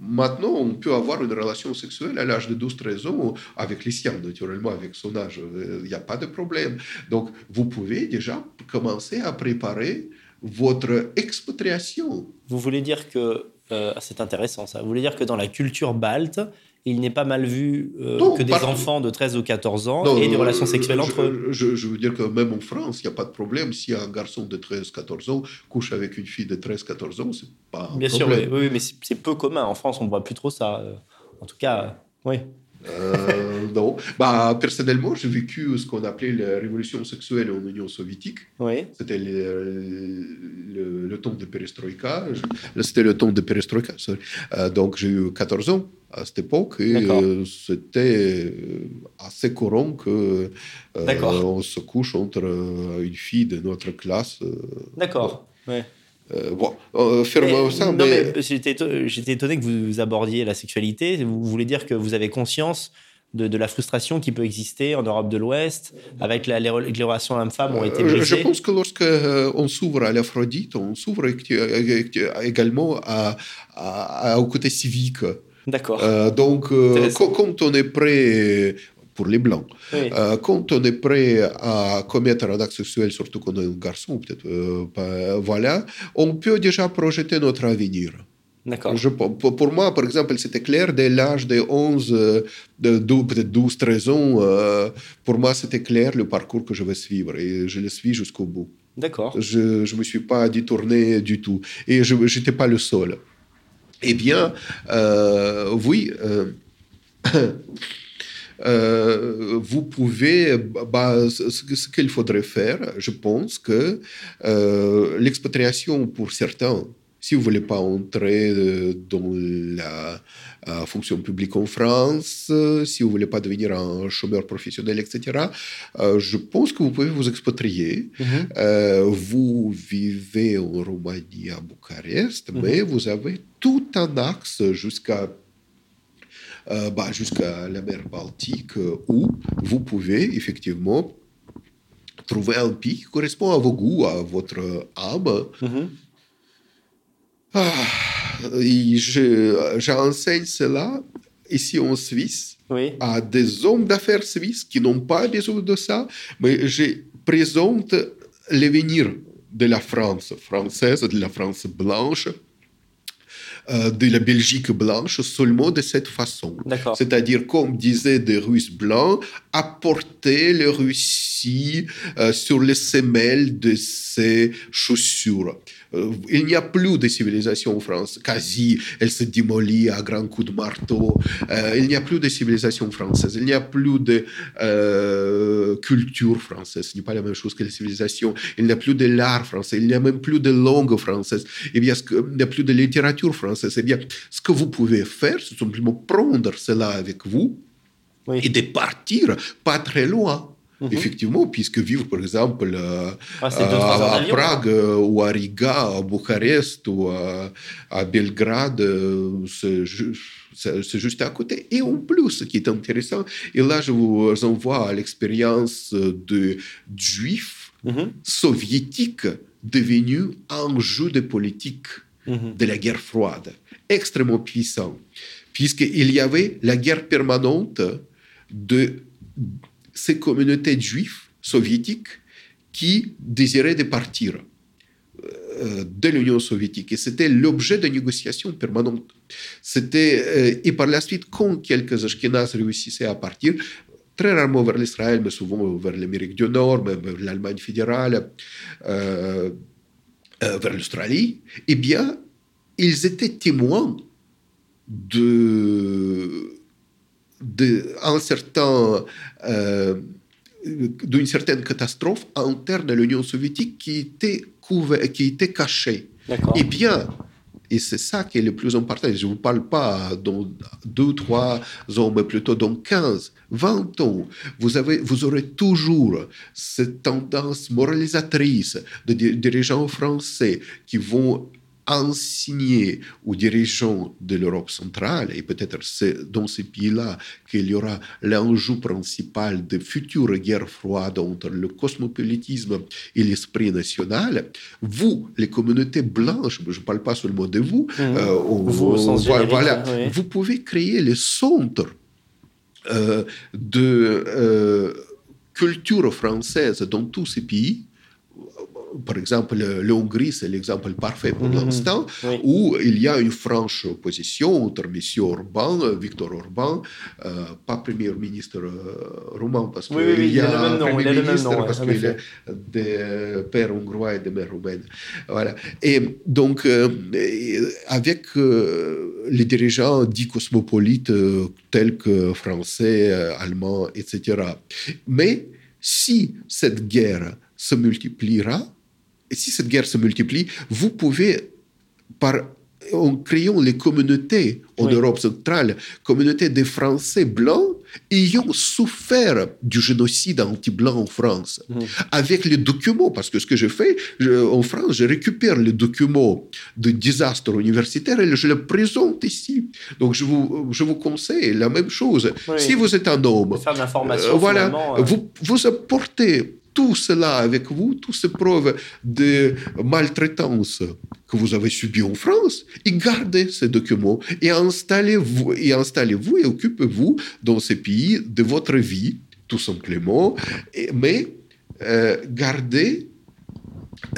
Maintenant, on peut avoir une relation sexuelle à l'âge de 12-13 ans avec les siens, naturellement, avec son âge. Il n'y a pas de problème. Donc, vous pouvez déjà commencer à préparer votre expatriation. Vous voulez dire que, euh, c'est intéressant ça, vous voulez dire que dans la culture balte, il n'est pas mal vu euh, que des enfants de 13 ou 14 ans aient des relations sexuelles entre eux. Je, veux dire que même en France, il n'y a pas de problème. Si un garçon de 13-14 ans couche avec une fille de 13-14 ans, c'est pas un Bien sûr, oui, mais c'est peu commun. En France, on ne voit plus trop ça. Euh, en tout cas, oui. Euh, non. Bah, personnellement, j'ai vécu ce qu'on appelait la révolution sexuelle en Union soviétique. Oui. C'était le, le, temps de perestroïka. C'était le temps de perestroïka. donc, j'ai eu 14 ans à cette époque et euh, c'était euh, assez courant que euh, on se couche entre une fille de notre classe. D'accord. Ouais. Bon, euh, ça. mais... J'étais étonné que vous abordiez la sexualité. Vous voulez dire que vous avez conscience de, de, la frustration qui peut exister en Europe de l'Ouest, avec la, les, relations homme-femme ont été brisées. Je pense que lorsque on s'ouvre à l'Aphrodite, on s'ouvre également à, à, au côté civique. D'accord. Euh, donc, euh, quand on est prêt, pour les blancs. Euh, quand on est prêt à commettre un acte sexuel, surtout quand on est un garçon, peut-être, euh, voilà, on peut déjà projeter notre avenir. D'accord. Pour, moi, par exemple, c'était clair dès l'âge de 11, euh, de 12, peut-être 12, 13 ans. pour moi, c'était clair le parcours que je vais suivre et je le suis jusqu'au bout. D'accord. Je ne me suis pas détourné du tout. Et je n'étais pas le seul. Eh bien, oui. [clears throat] Euh, vous pouvez, bah, ce, qu'il faudrait faire, je pense que euh, l'expatriation pour certains, si vous ne voulez pas entrer euh, dans la fonction publique en France, si vous ne voulez pas devenir un chômeur professionnel, etc., je pense que vous pouvez vous expatrier. Mhm. vous vivez en Roumanie, à Bucarest, mhm. mais vous avez tout un axe jusqu'à bah, jusqu'à la mer Baltique, euh, où vous pouvez effectivement trouver un pays qui correspond à vos goûts, à votre âme. Mhm. Ah, j'enseigne cela ici en Suisse à des hommes d'affaires suisses qui n'ont pas besoin de ça, mais je présente l'avenir de la France française, de la France blanche, euh, de la Belgique blanche seulement de cette façon. C'est-à-dire, comme disaient des Russes blancs, apporter les Russie euh, sur les semelles de ses chaussures. Euh, il n'y a plus de civilisation en France. Quasi, elle se démolit à grands coups de marteau. il n'y a plus de civilisation française. Il n'y a plus de culture française. Ce n'est pas la même chose que la civilisation. Il n'y a plus de l'art français. Il n'y a même plus de langue française. Eh bien, il n'y a plus de littérature française c'est bien, ce que vous pouvez faire, c'est simplement prendre cela avec vous et de partir pas très loin. Mhm. Effectivement, puisque vivre, par exemple, euh, ah, à, Prague euh, ou à Riga, à Bucarest ou à, Belgrade, euh, c'est juste à côté. Et en plus, ce qui est intéressant, et là je vous envoie à l'expérience de juifs mhm. soviétiques devenus un jeu de politique Mhm. de la guerre froide, extrêmement puissant, puisqu'il y avait la guerre permanente de ces communautés juives soviétiques qui désiraient de partir euh, de l'Union soviétique. Et c'était l'objet de négociations permanentes. C'était, euh, et par la suite, quand quelques Ashkénazes réussissaient à partir, très rarement vers l'Israël, mais souvent vers l'Amérique du Nord, vers l'Allemagne fédérale, euh, vers l'Australie, eh bien, ils étaient témoins de, certain, euh, d'une certaine catastrophe interne à l'Union soviétique qui était, qui était cachée. Eh bien, et c'est ça qui est le plus important. Je ne vous parle pas dans deux, trois ans, mais plutôt dans 15, 20 ans. Vous, avez, vous aurez toujours cette tendance moralisatrice de dirigeants français qui vont enseigner aux dirigeants de l'Europe centrale, et peut-être c'est dans ces pays-là qu'il y aura l'enjeu principal de futures guerres froides entre le cosmopolitisme et l'esprit national, vous, les communautés blanches, je ne parle pas seulement de vous, mmh. euh, vous, voilà, vous pouvez créer les centres euh, de euh, culture française dans tous ces pays par exemple, le Hongrie, c'est l'exemple parfait pour mhm. l'instant, où il y a une franche opposition entre M. Orban, Victor Orban, euh, pas Premier ministre euh, roumain, parce qu'il y a un Premier ministre, parce qu'il est des pères hongrois et des mères roumaines. Voilà. Et donc, euh, avec les dirigeants dits cosmopolites tels que français, allemands, etc. Mais si cette guerre se multipliera, et si cette guerre se multiplie, vous pouvez, par, en créant les communautés en Europe centrale, communautés des Français blancs ayant souffert du génocide anti-blanc en France, mhm. avec les documents, parce que ce que je fais en France, je récupère les documents de désastre universitaire et je les présente ici. Donc je vous, je vous conseille la même chose. Si vous êtes un homme, euh, voilà, euh. vous, vous apportez tout cela avec vous, toutes ces preuves de maltraitance que vous avez subies en France, et gardez ces documents et installez-vous et, occupez-vous dans ces pays de votre vie, tout simplement, mais euh, gardez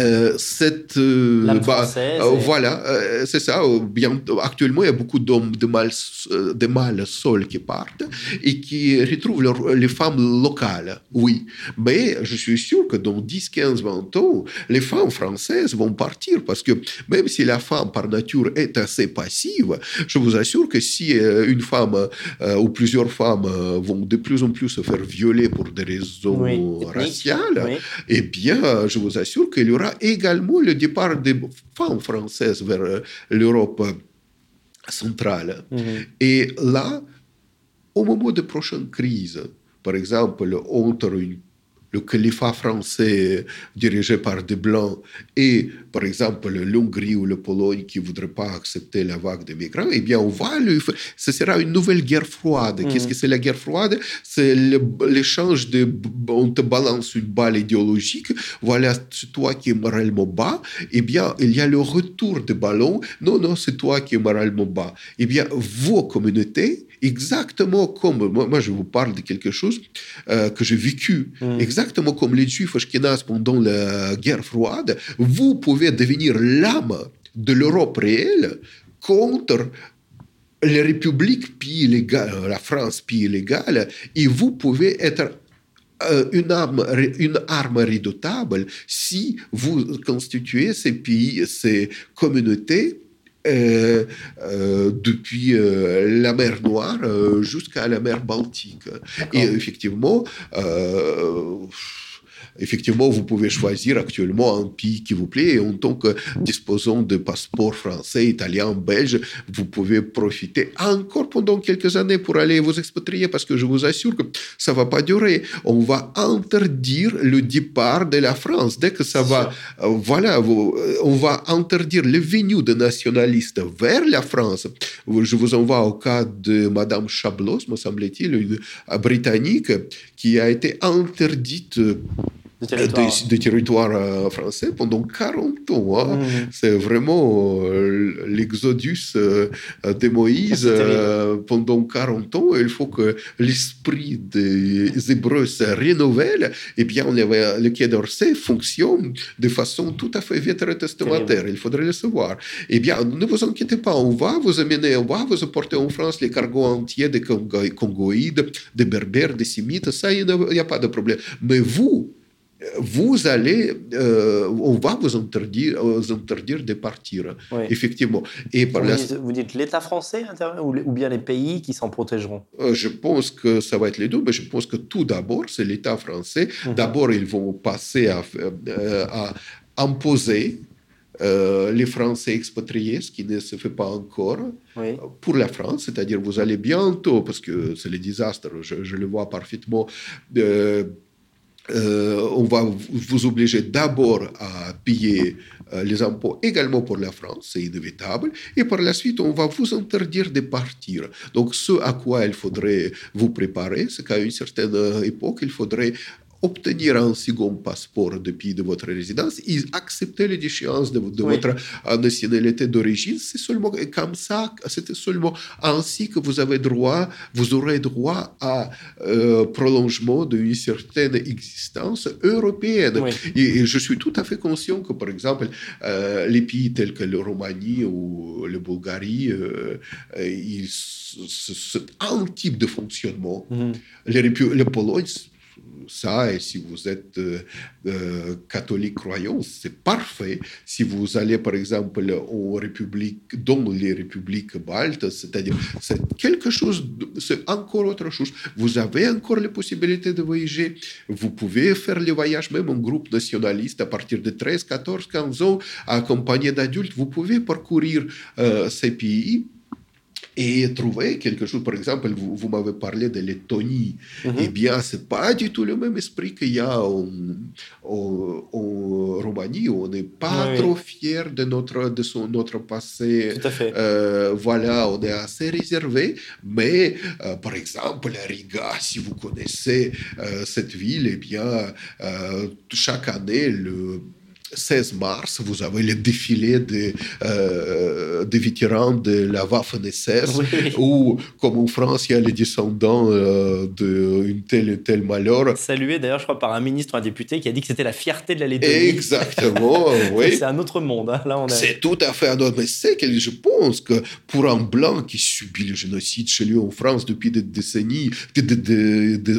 euh, cette euh, bah, euh, voilà c'est ça bien actuellement il y a beaucoup d'hommes de mal de mal seuls qui partent et qui retrouvent les femmes locales oui. Mais je suis sûr que dans 10 15 20 ans les femmes françaises vont partir parce que même si la femme par nature est assez passive je vous assure que si une femme ou plusieurs femmes vont de plus en plus se faire violer pour des raisons raciales et eh bien je vous assure y aura également le départ des femmes françaises vers euh, l'Europe centrale. Mhm. Et là, au moment de prochaines crises, par exemple, entre une le califat français dirigé par des Blancs et, par exemple, l'Hongrie ou la Pologne qui ne voudraient pas accepter la vague de migrants, eh bien, on va lui... Ce sera une nouvelle guerre froide. Mm. Qu'est-ce que c'est la guerre froide? C'est l'échange de... On te balance une balle idéologique, voilà, c'est toi qui es moralement bas. Eh bien, il y a le retour de ballon. Non, non, c'est toi qui es moralement bas. Eh bien, vos communautés, exactement comme... Moi, je vous parle de quelque chose euh, que j'ai vécu. Mm. Exactement comme les Juifs ashkénazes pendant la guerre froide, vous pouvez devenir l'âme de l'Europe réelle contre les républiques pays illégales, la France pays illégale, et vous pouvez être euh, une arme, une arme redoutable si vous constituez ces pays, ces communautés euh, euh, depuis euh, la mer Noire jusqu'à la mer Baltique. Et effectivement, effectivement, vous pouvez choisir actuellement un pays qui vous plaît et en tant que disposant de passeports français, italien, belge, vous pouvez profiter encore pendant quelques années pour aller vous expatrier parce que je vous assure que ça va pas durer. On va interdire le départ de la France. Dès que ça va, euh, voilà, euh, on va interdire le venue de nationalistes vers la France. Je vous envoie au cas de Madame Chablos, me semble-t-il, une Britannique qui a été interdite de territoire, euh, français pendant 40 ans. Hein. Mmh. C'est vraiment euh, l'exodus euh, de Moïse pendant 40 ans. Il faut que l'esprit des Hébreux se renouvelle. Eh bien, le Quai d'Orsay fonctionne de façon tout à fait vétérotestamentaire. Il faudrait le savoir. Eh bien, ne vous inquiétez pas, on va vous amener, on va vous apporter en France les cargos entiers des Congoïdes, des Berbères, des Sémites. Ça, il n'y a pas de problème. Mais vous, vous allez, euh, on va vous interdire, vous interdire de partir, effectivement. Et par vous, dites, l'État français ou bien les pays qui s'en protégeront? Euh, Je pense que ça va être les deux, mais je pense que tout d'abord, c'est l'État français. Mhm. D'abord, ils vont passer à, euh, à imposer les Français expatriés, ce qui ne se fait pas encore pour la France, c'est-à-dire vous allez bientôt, parce que c'est le désastre, je, je le vois parfaitement, euh, on va vous obliger d'abord à payer euh, les impôts également pour la France, c'est inévitable, et par la suite, on va vous interdire de partir. Donc, ce à quoi il faudrait vous préparer, c'est qu'à une certaine époque, il faudrait obtenir un second passeport depuis de votre résidence et accepter les déchéances de, votre euh, nationalité d'origine. C'est seulement comme ça, c'est seulement ainsi que vous avez droit, vous aurez droit à euh, prolongement d'une certaine existence européenne. Et, je suis tout à fait conscient que, par exemple, euh, les pays tels que la Roumanie ou la Bulgarie, c'est un type de fonctionnement. Mm les, Pologne, ça, et si vous êtes euh, euh, catholique croyant, c'est parfait. Si vous allez, par exemple, aux républiques, dans les républiques baltes, c'est-à-dire, c'est quelque chose, c'est encore autre chose. Vous avez encore la possibilité de voyager. Vous pouvez faire les voyages même en groupe nationaliste à partir de 13, 14, 15 ans, accompagné d'adultes. Vous pouvez parcourir euh, ces pays et trouver quelque chose. Par exemple, vous, vous m'avez parlé de Lettonie. Mm -hmm. Eh bien, c'est pas du tout le même esprit qu'il y a en, en, en Roumanie, on n'est pas trop fier de notre, de son, notre passé. Tout à fait. Euh, voilà, on est assez réservé. Mais, euh, par exemple, à Riga, si vous connaissez cette ville, eh bien, chaque année, le 16 mars, vous avez le défilé des, euh, des vétérans de la Waffen-SS, ou comme en France, il y a les descendants euh, d'une telle et telle malheur. Salué d'ailleurs, je crois, par un ministre ou un député qui a dit que c'était la fierté de la Lettonie. Exactement, [laughs] oui. C'est un autre monde. Hein. Là, on C'est tout à fait un autre. Mais c'est que je pense que pour un blanc qui subit le génocide chez lui en France depuis des décennies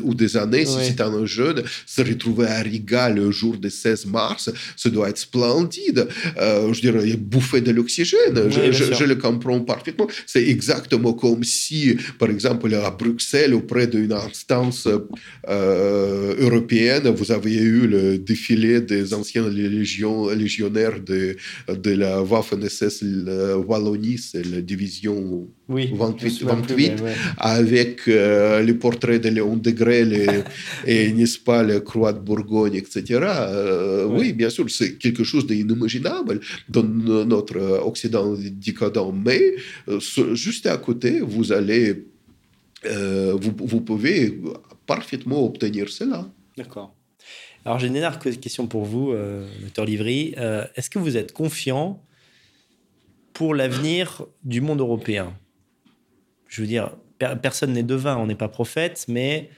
ou des années, si c'est un jeune, se retrouver à Riga le jour du 16 mars, ça doit être splendide. Euh, je dirais, bouffer de l'oxygène. je, le comprends parfaitement. C'est exactement comme si, par exemple, à Bruxelles, auprès d'une instance euh, européenne, vous aviez eu le défilé des anciens légionnaires de, de la Waffen-SS Wallonie, c'est la division oui, 28, 28 avec euh, les portraits de Léon Degrelle [laughs] et, n'est-ce pas, la Croix de Bourgogne, etc. Euh, oui. bien sûr, c'est quelque chose d'inimaginable dans notre Occident décadent, mais euh, juste à côté, vous allez, vous, vous, pouvez parfaitement obtenir cela. D'accord. Alors j'ai une dernière question pour vous, docteur Livry. Est-ce que vous êtes confiant pour l'avenir du monde européen? Je veux dire, personne n'est devin, on n'est pas prophète, mais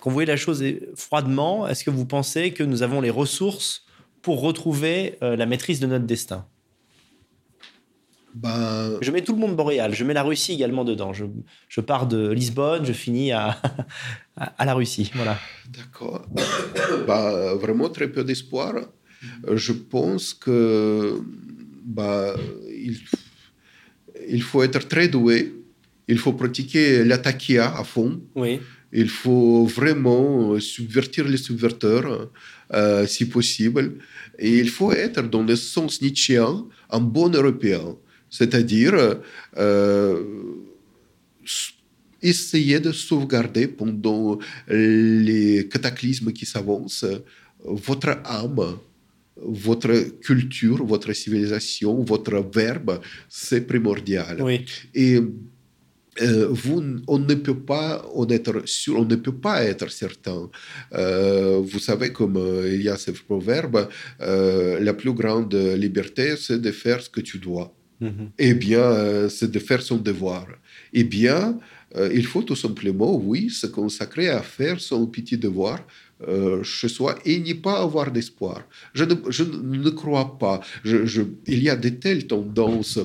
quand vous voyez la chose froidement, est-ce que vous pensez que nous avons les ressources pour retrouver euh, la maîtrise de notre destin ben... Je mets tout le monde boréal, je mets la Russie également dedans. Je, pars de Lisbonne, je finis à, [laughs] à, la Russie. Voilà. D'accord. [coughs] bah, vraiment très peu d'espoir. Je pense que bah, il, il faut être très doué il faut pratiquer l'attaquia à fond. Oui. Il faut vraiment subvertir les subverteurs, euh, si possible. Et il faut être, dans le sens nietzschéen, un bon Européen. C'est-à-dire euh, essayer de sauvegarder pendant les cataclysmes qui s'avancent votre âme, votre culture, votre civilisation, votre verbe, c'est primordial. Oui. Et euh, vous, on ne peut pas en être sûr, on ne peut pas être certain. Euh, vous savez, comme euh, il y a ce proverbe, la plus grande liberté, c'est de faire ce que tu dois. Mm-hmm. Eh bien, c'est de faire son devoir. Eh bien, il faut tout simplement, oui, se consacrer à faire son petit devoir chez soi et n'y pas avoir d'espoir. Je ne, je ne crois pas. Je, il y a de telles tendances,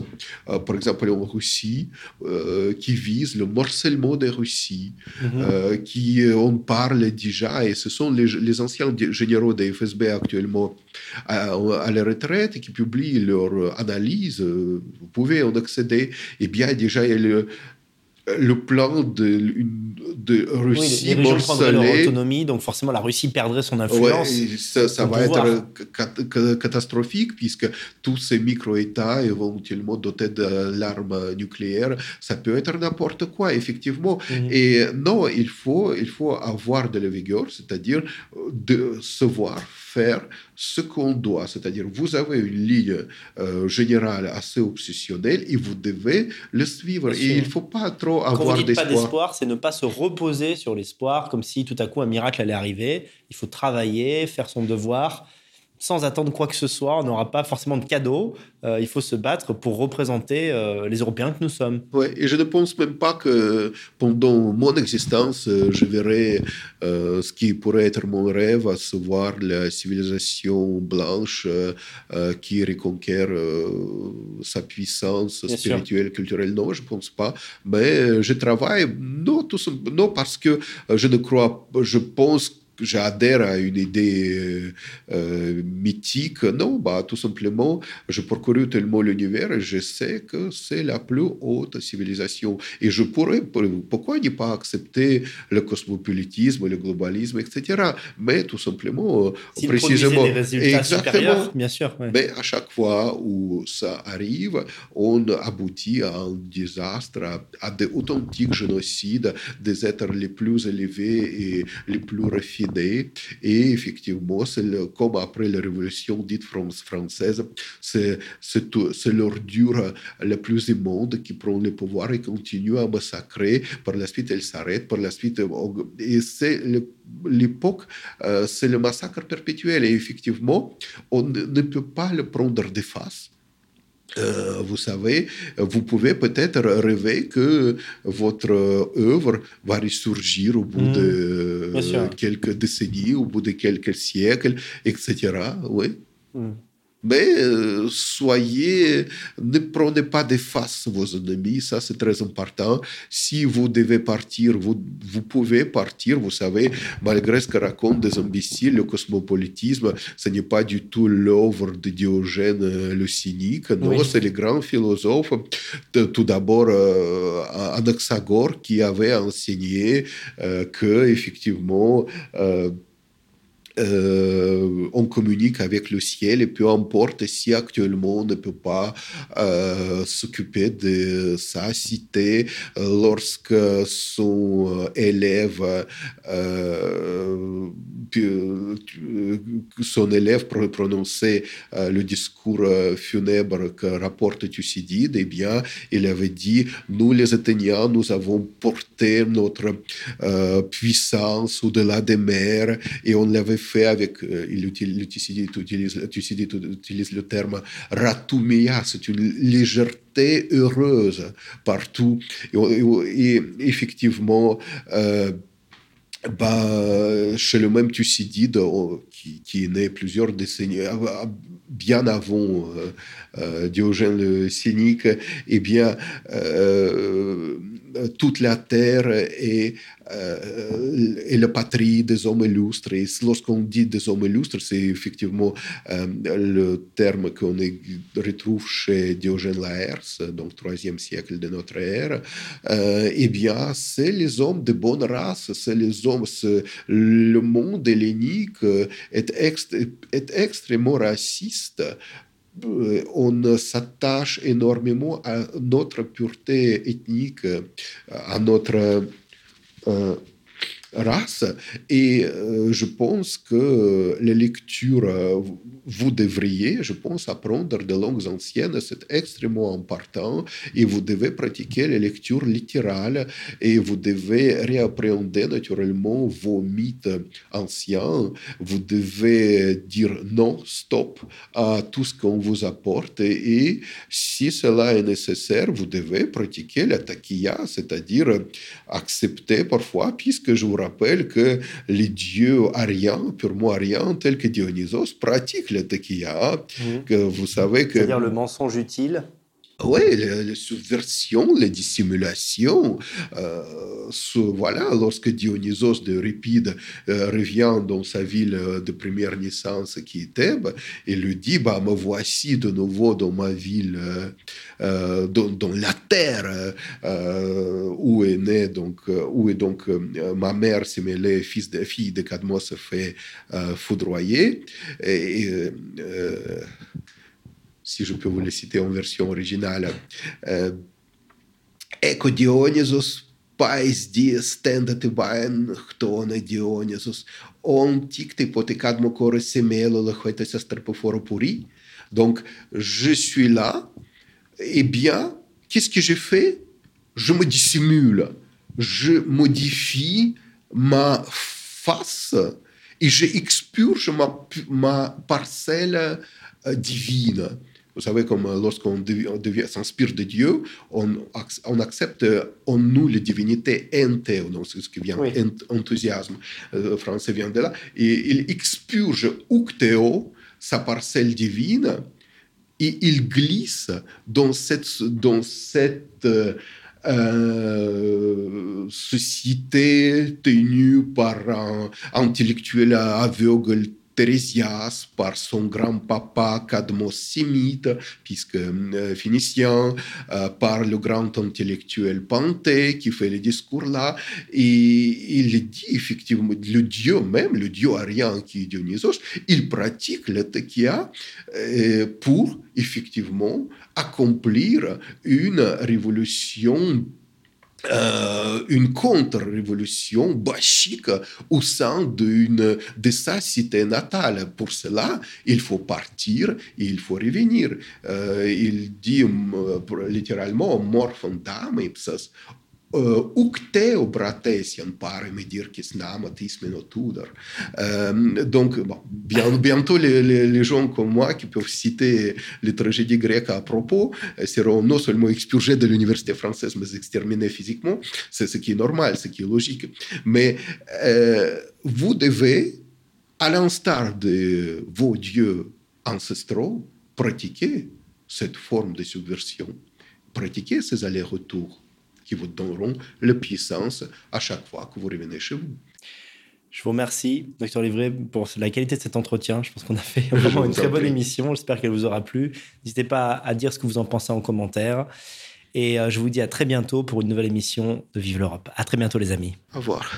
euh, par exemple en Russie, euh, qui visent le morcellement des Russies, mhm. qui on parle déjà, et ce sont les, les anciens généraux des FSB actuellement à, à, la retraite qui publient leur analyse. Vous pouvez en accéder. Et bien déjà, il y a le plan de, de Russie oui, les leur autonomie, donc forcément la Russie perdrait son influence. Ouais, ça, ça va être catastrophique puisque tous ces micro-États éventuellement dotés de l'arme nucléaire, ça peut être n'importe quoi, effectivement. Mhm. Et non, il faut, il faut avoir de la vigueur, c'est-à-dire de savoir faire ce qu'on doit. C'est-à-dire, vous avez une ligne euh, générale assez obsessionnelle et vous devez le suivre. et il ne faut pas trop avoir d'espoir. pas d'espoir, c'est ne pas se reposer sur l'espoir comme si tout à coup un miracle allait arriver. Il faut travailler, faire son devoir sans attendre quoi que ce soit. On n'aura pas forcément de cadeau. Euh, il faut se battre pour représenter euh, les Européens que nous sommes. Oui, et je ne pense même pas que pendant mon existence, euh, je verrai ce qui pourrait être mon rêve, à savoir la civilisation blanche qui reconquiert sa puissance spirituelle, culturelle. Non, je ne pense pas. Mais je travaille, non, tout, non parce que je ne crois pas, je pense j'adhère à une idée euh, euh, mythique. Non, bah, tout simplement, je parcours tellement l'univers et je sais que c'est la plus haute civilisation. Et je pourrais, pourquoi ne pas accepter le cosmopolitisme, le globalisme, etc. Mais tout simplement, si précisément. Des résultats exactement. Bien sûr. Mais à chaque fois où ça arrive, on aboutit à un désastre, à, à des authentiques génocides des êtres les plus élevés et les plus raffinés Et effectivement, c'est comme après la révolution dite française, c'est l'ordure la plus immonde qui prend le pouvoir et continue à massacrer. Par la suite, elle s'arrête. Par la suite, et c'est l'époque, euh, c'est le massacre perpétuel. Et effectivement, on ne peut pas le prendre de face. Euh, vous savez, vous pouvez peut-être rêver que votre œuvre va ressurgir au bout mmh. de quelques décennies, au bout de quelques siècles, etc. Oui. Mmh. Mais euh, soyez, ne prenez pas de face vos ennemis, ça c'est très important. Si vous devez partir, vous, vous pouvez partir, vous savez, malgré ce que racontent des imbéciles, le cosmopolitisme, ce n'est pas du tout l'œuvre de Diogène euh, le cynique, non, c'est les grands philosophes, tout d'abord euh, Anaxagore qui avait enseigné euh, que effectivement euh, on communique avec le ciel et peu importe si actuellement on ne peut pas euh, s'occuper de sa cité lorsque son élève euh, son élève prononçait le discours funèbre que rapporte Thucydide, eh bien, il avait dit, nous les Athéniens, nous avons porté notre puissance au-delà des mers et on l'avait fait avec, euh, il utilise, utilise, le terme ratumia, c'est une légèreté heureuse partout. Et, effectivement, euh, bah, chez le même Thucydide, qui, qui est né plusieurs décennies, bien avant euh, Diogène le cynique, eh bien, toute la terre est euh, la patrie des hommes illustres. Et lorsqu'on dit des hommes illustres, c'est effectivement euh, le terme qu'on retrouve chez Diogène Laërce, donc troisième siècle de notre ère. Euh, eh bien, c'est les hommes de bonne race, c'est les hommes, le monde hellénique est, est extrêmement raciste on s'attache énormément à notre pureté ethnique, à notre race. Et euh, je pense que les lectures, euh, vous devriez, je pense, apprendre des langues anciennes, c'est extrêmement important. Et vous devez pratiquer les lectures littérales et vous devez réappréhender naturellement vos mythes anciens. Vous devez dire non, stop à tout ce qu'on vous apporte. Et si cela est nécessaire, vous devez pratiquer la taquilla, c'est-à-dire accepter parfois, puisque je vous rappelle que les dieux ariens, purement ariens, tels que Dionysos, pratiquent la taquilla. Mmh. Que vous savez que. C'est-à-dire le mensonge utile oui, les, subversions, les dissimulations. Euh, voilà, lorsque Dionysos de Ripide euh, revient dans sa ville de première naissance qui est Thèbes, il lui dit bah, Me voici de nouveau dans ma ville, euh, dans, la terre où est née, donc, où est donc ma mère Sémélé, fils de, fille de Cadmos, fait foudroyer. Et, si je peux vous les citer en é version originale. Eh, é euh, Eco Dionysos, pais dias tendate baen, chtone Dionysos, on ticte potecadmo core semelo lechoetes astrapoforo puri. Donc, je suis là, eh bien, qu'est-ce que je fais Je me dissimule, je modifie ma face et je expurge ma, ma parcelle euh, divine. Vous savez, comme lorsqu'on s'inspire de Dieu, on, on, accepte en nous la divinité ente, donc ce qui vient, oui. enthousiasme, euh, français vient de là, et il expurge ucteo, sa parcelle divine, et il glisse dans cette, dans cette euh, société tenue par un intellectuel aveugle Thérésias par son grand-papa Cadmos-Sémite, puisque euh, phénicien, euh, par le grand intellectuel Panthée qui fait le discours là, et il dit effectivement, le dieu même, le dieu arien qui est Dionysos, il pratique le tekia euh, pour effectivement accomplir une révolution euh, une contre-révolution bachique au sein d'une, de sa cité natale. Pour cela, il faut partir et il faut revenir. Euh, il dit euh, littéralement, morfondam ipsas ukte obratesian parem dire kisnamatis menotudor. Euh, donc, bon, bien, bientôt, les, gens comme moi qui peuvent citer les tragédies grecques à propos seront non seulement expurgés de l'université française, mais exterminés physiquement. C'est ce qui est normal, ce qui est logique. Mais vous devez, à l'instar de vos dieux ancestraux, pratiquer cette forme de subversion, pratiquer ces allers-retours qui vous donneront la puissance à chaque fois que vous revenez chez vous. Je vous remercie, docteur Livret, pour la qualité de cet entretien. Je pense qu'on a fait vraiment une très bonne émission. J'espère qu'elle vous aura plu. N'hésitez pas à dire ce que vous en pensez en commentaire. Et euh, je vous dis à très bientôt pour une nouvelle émission de Vive l'Europe. À très bientôt, les amis. Au revoir.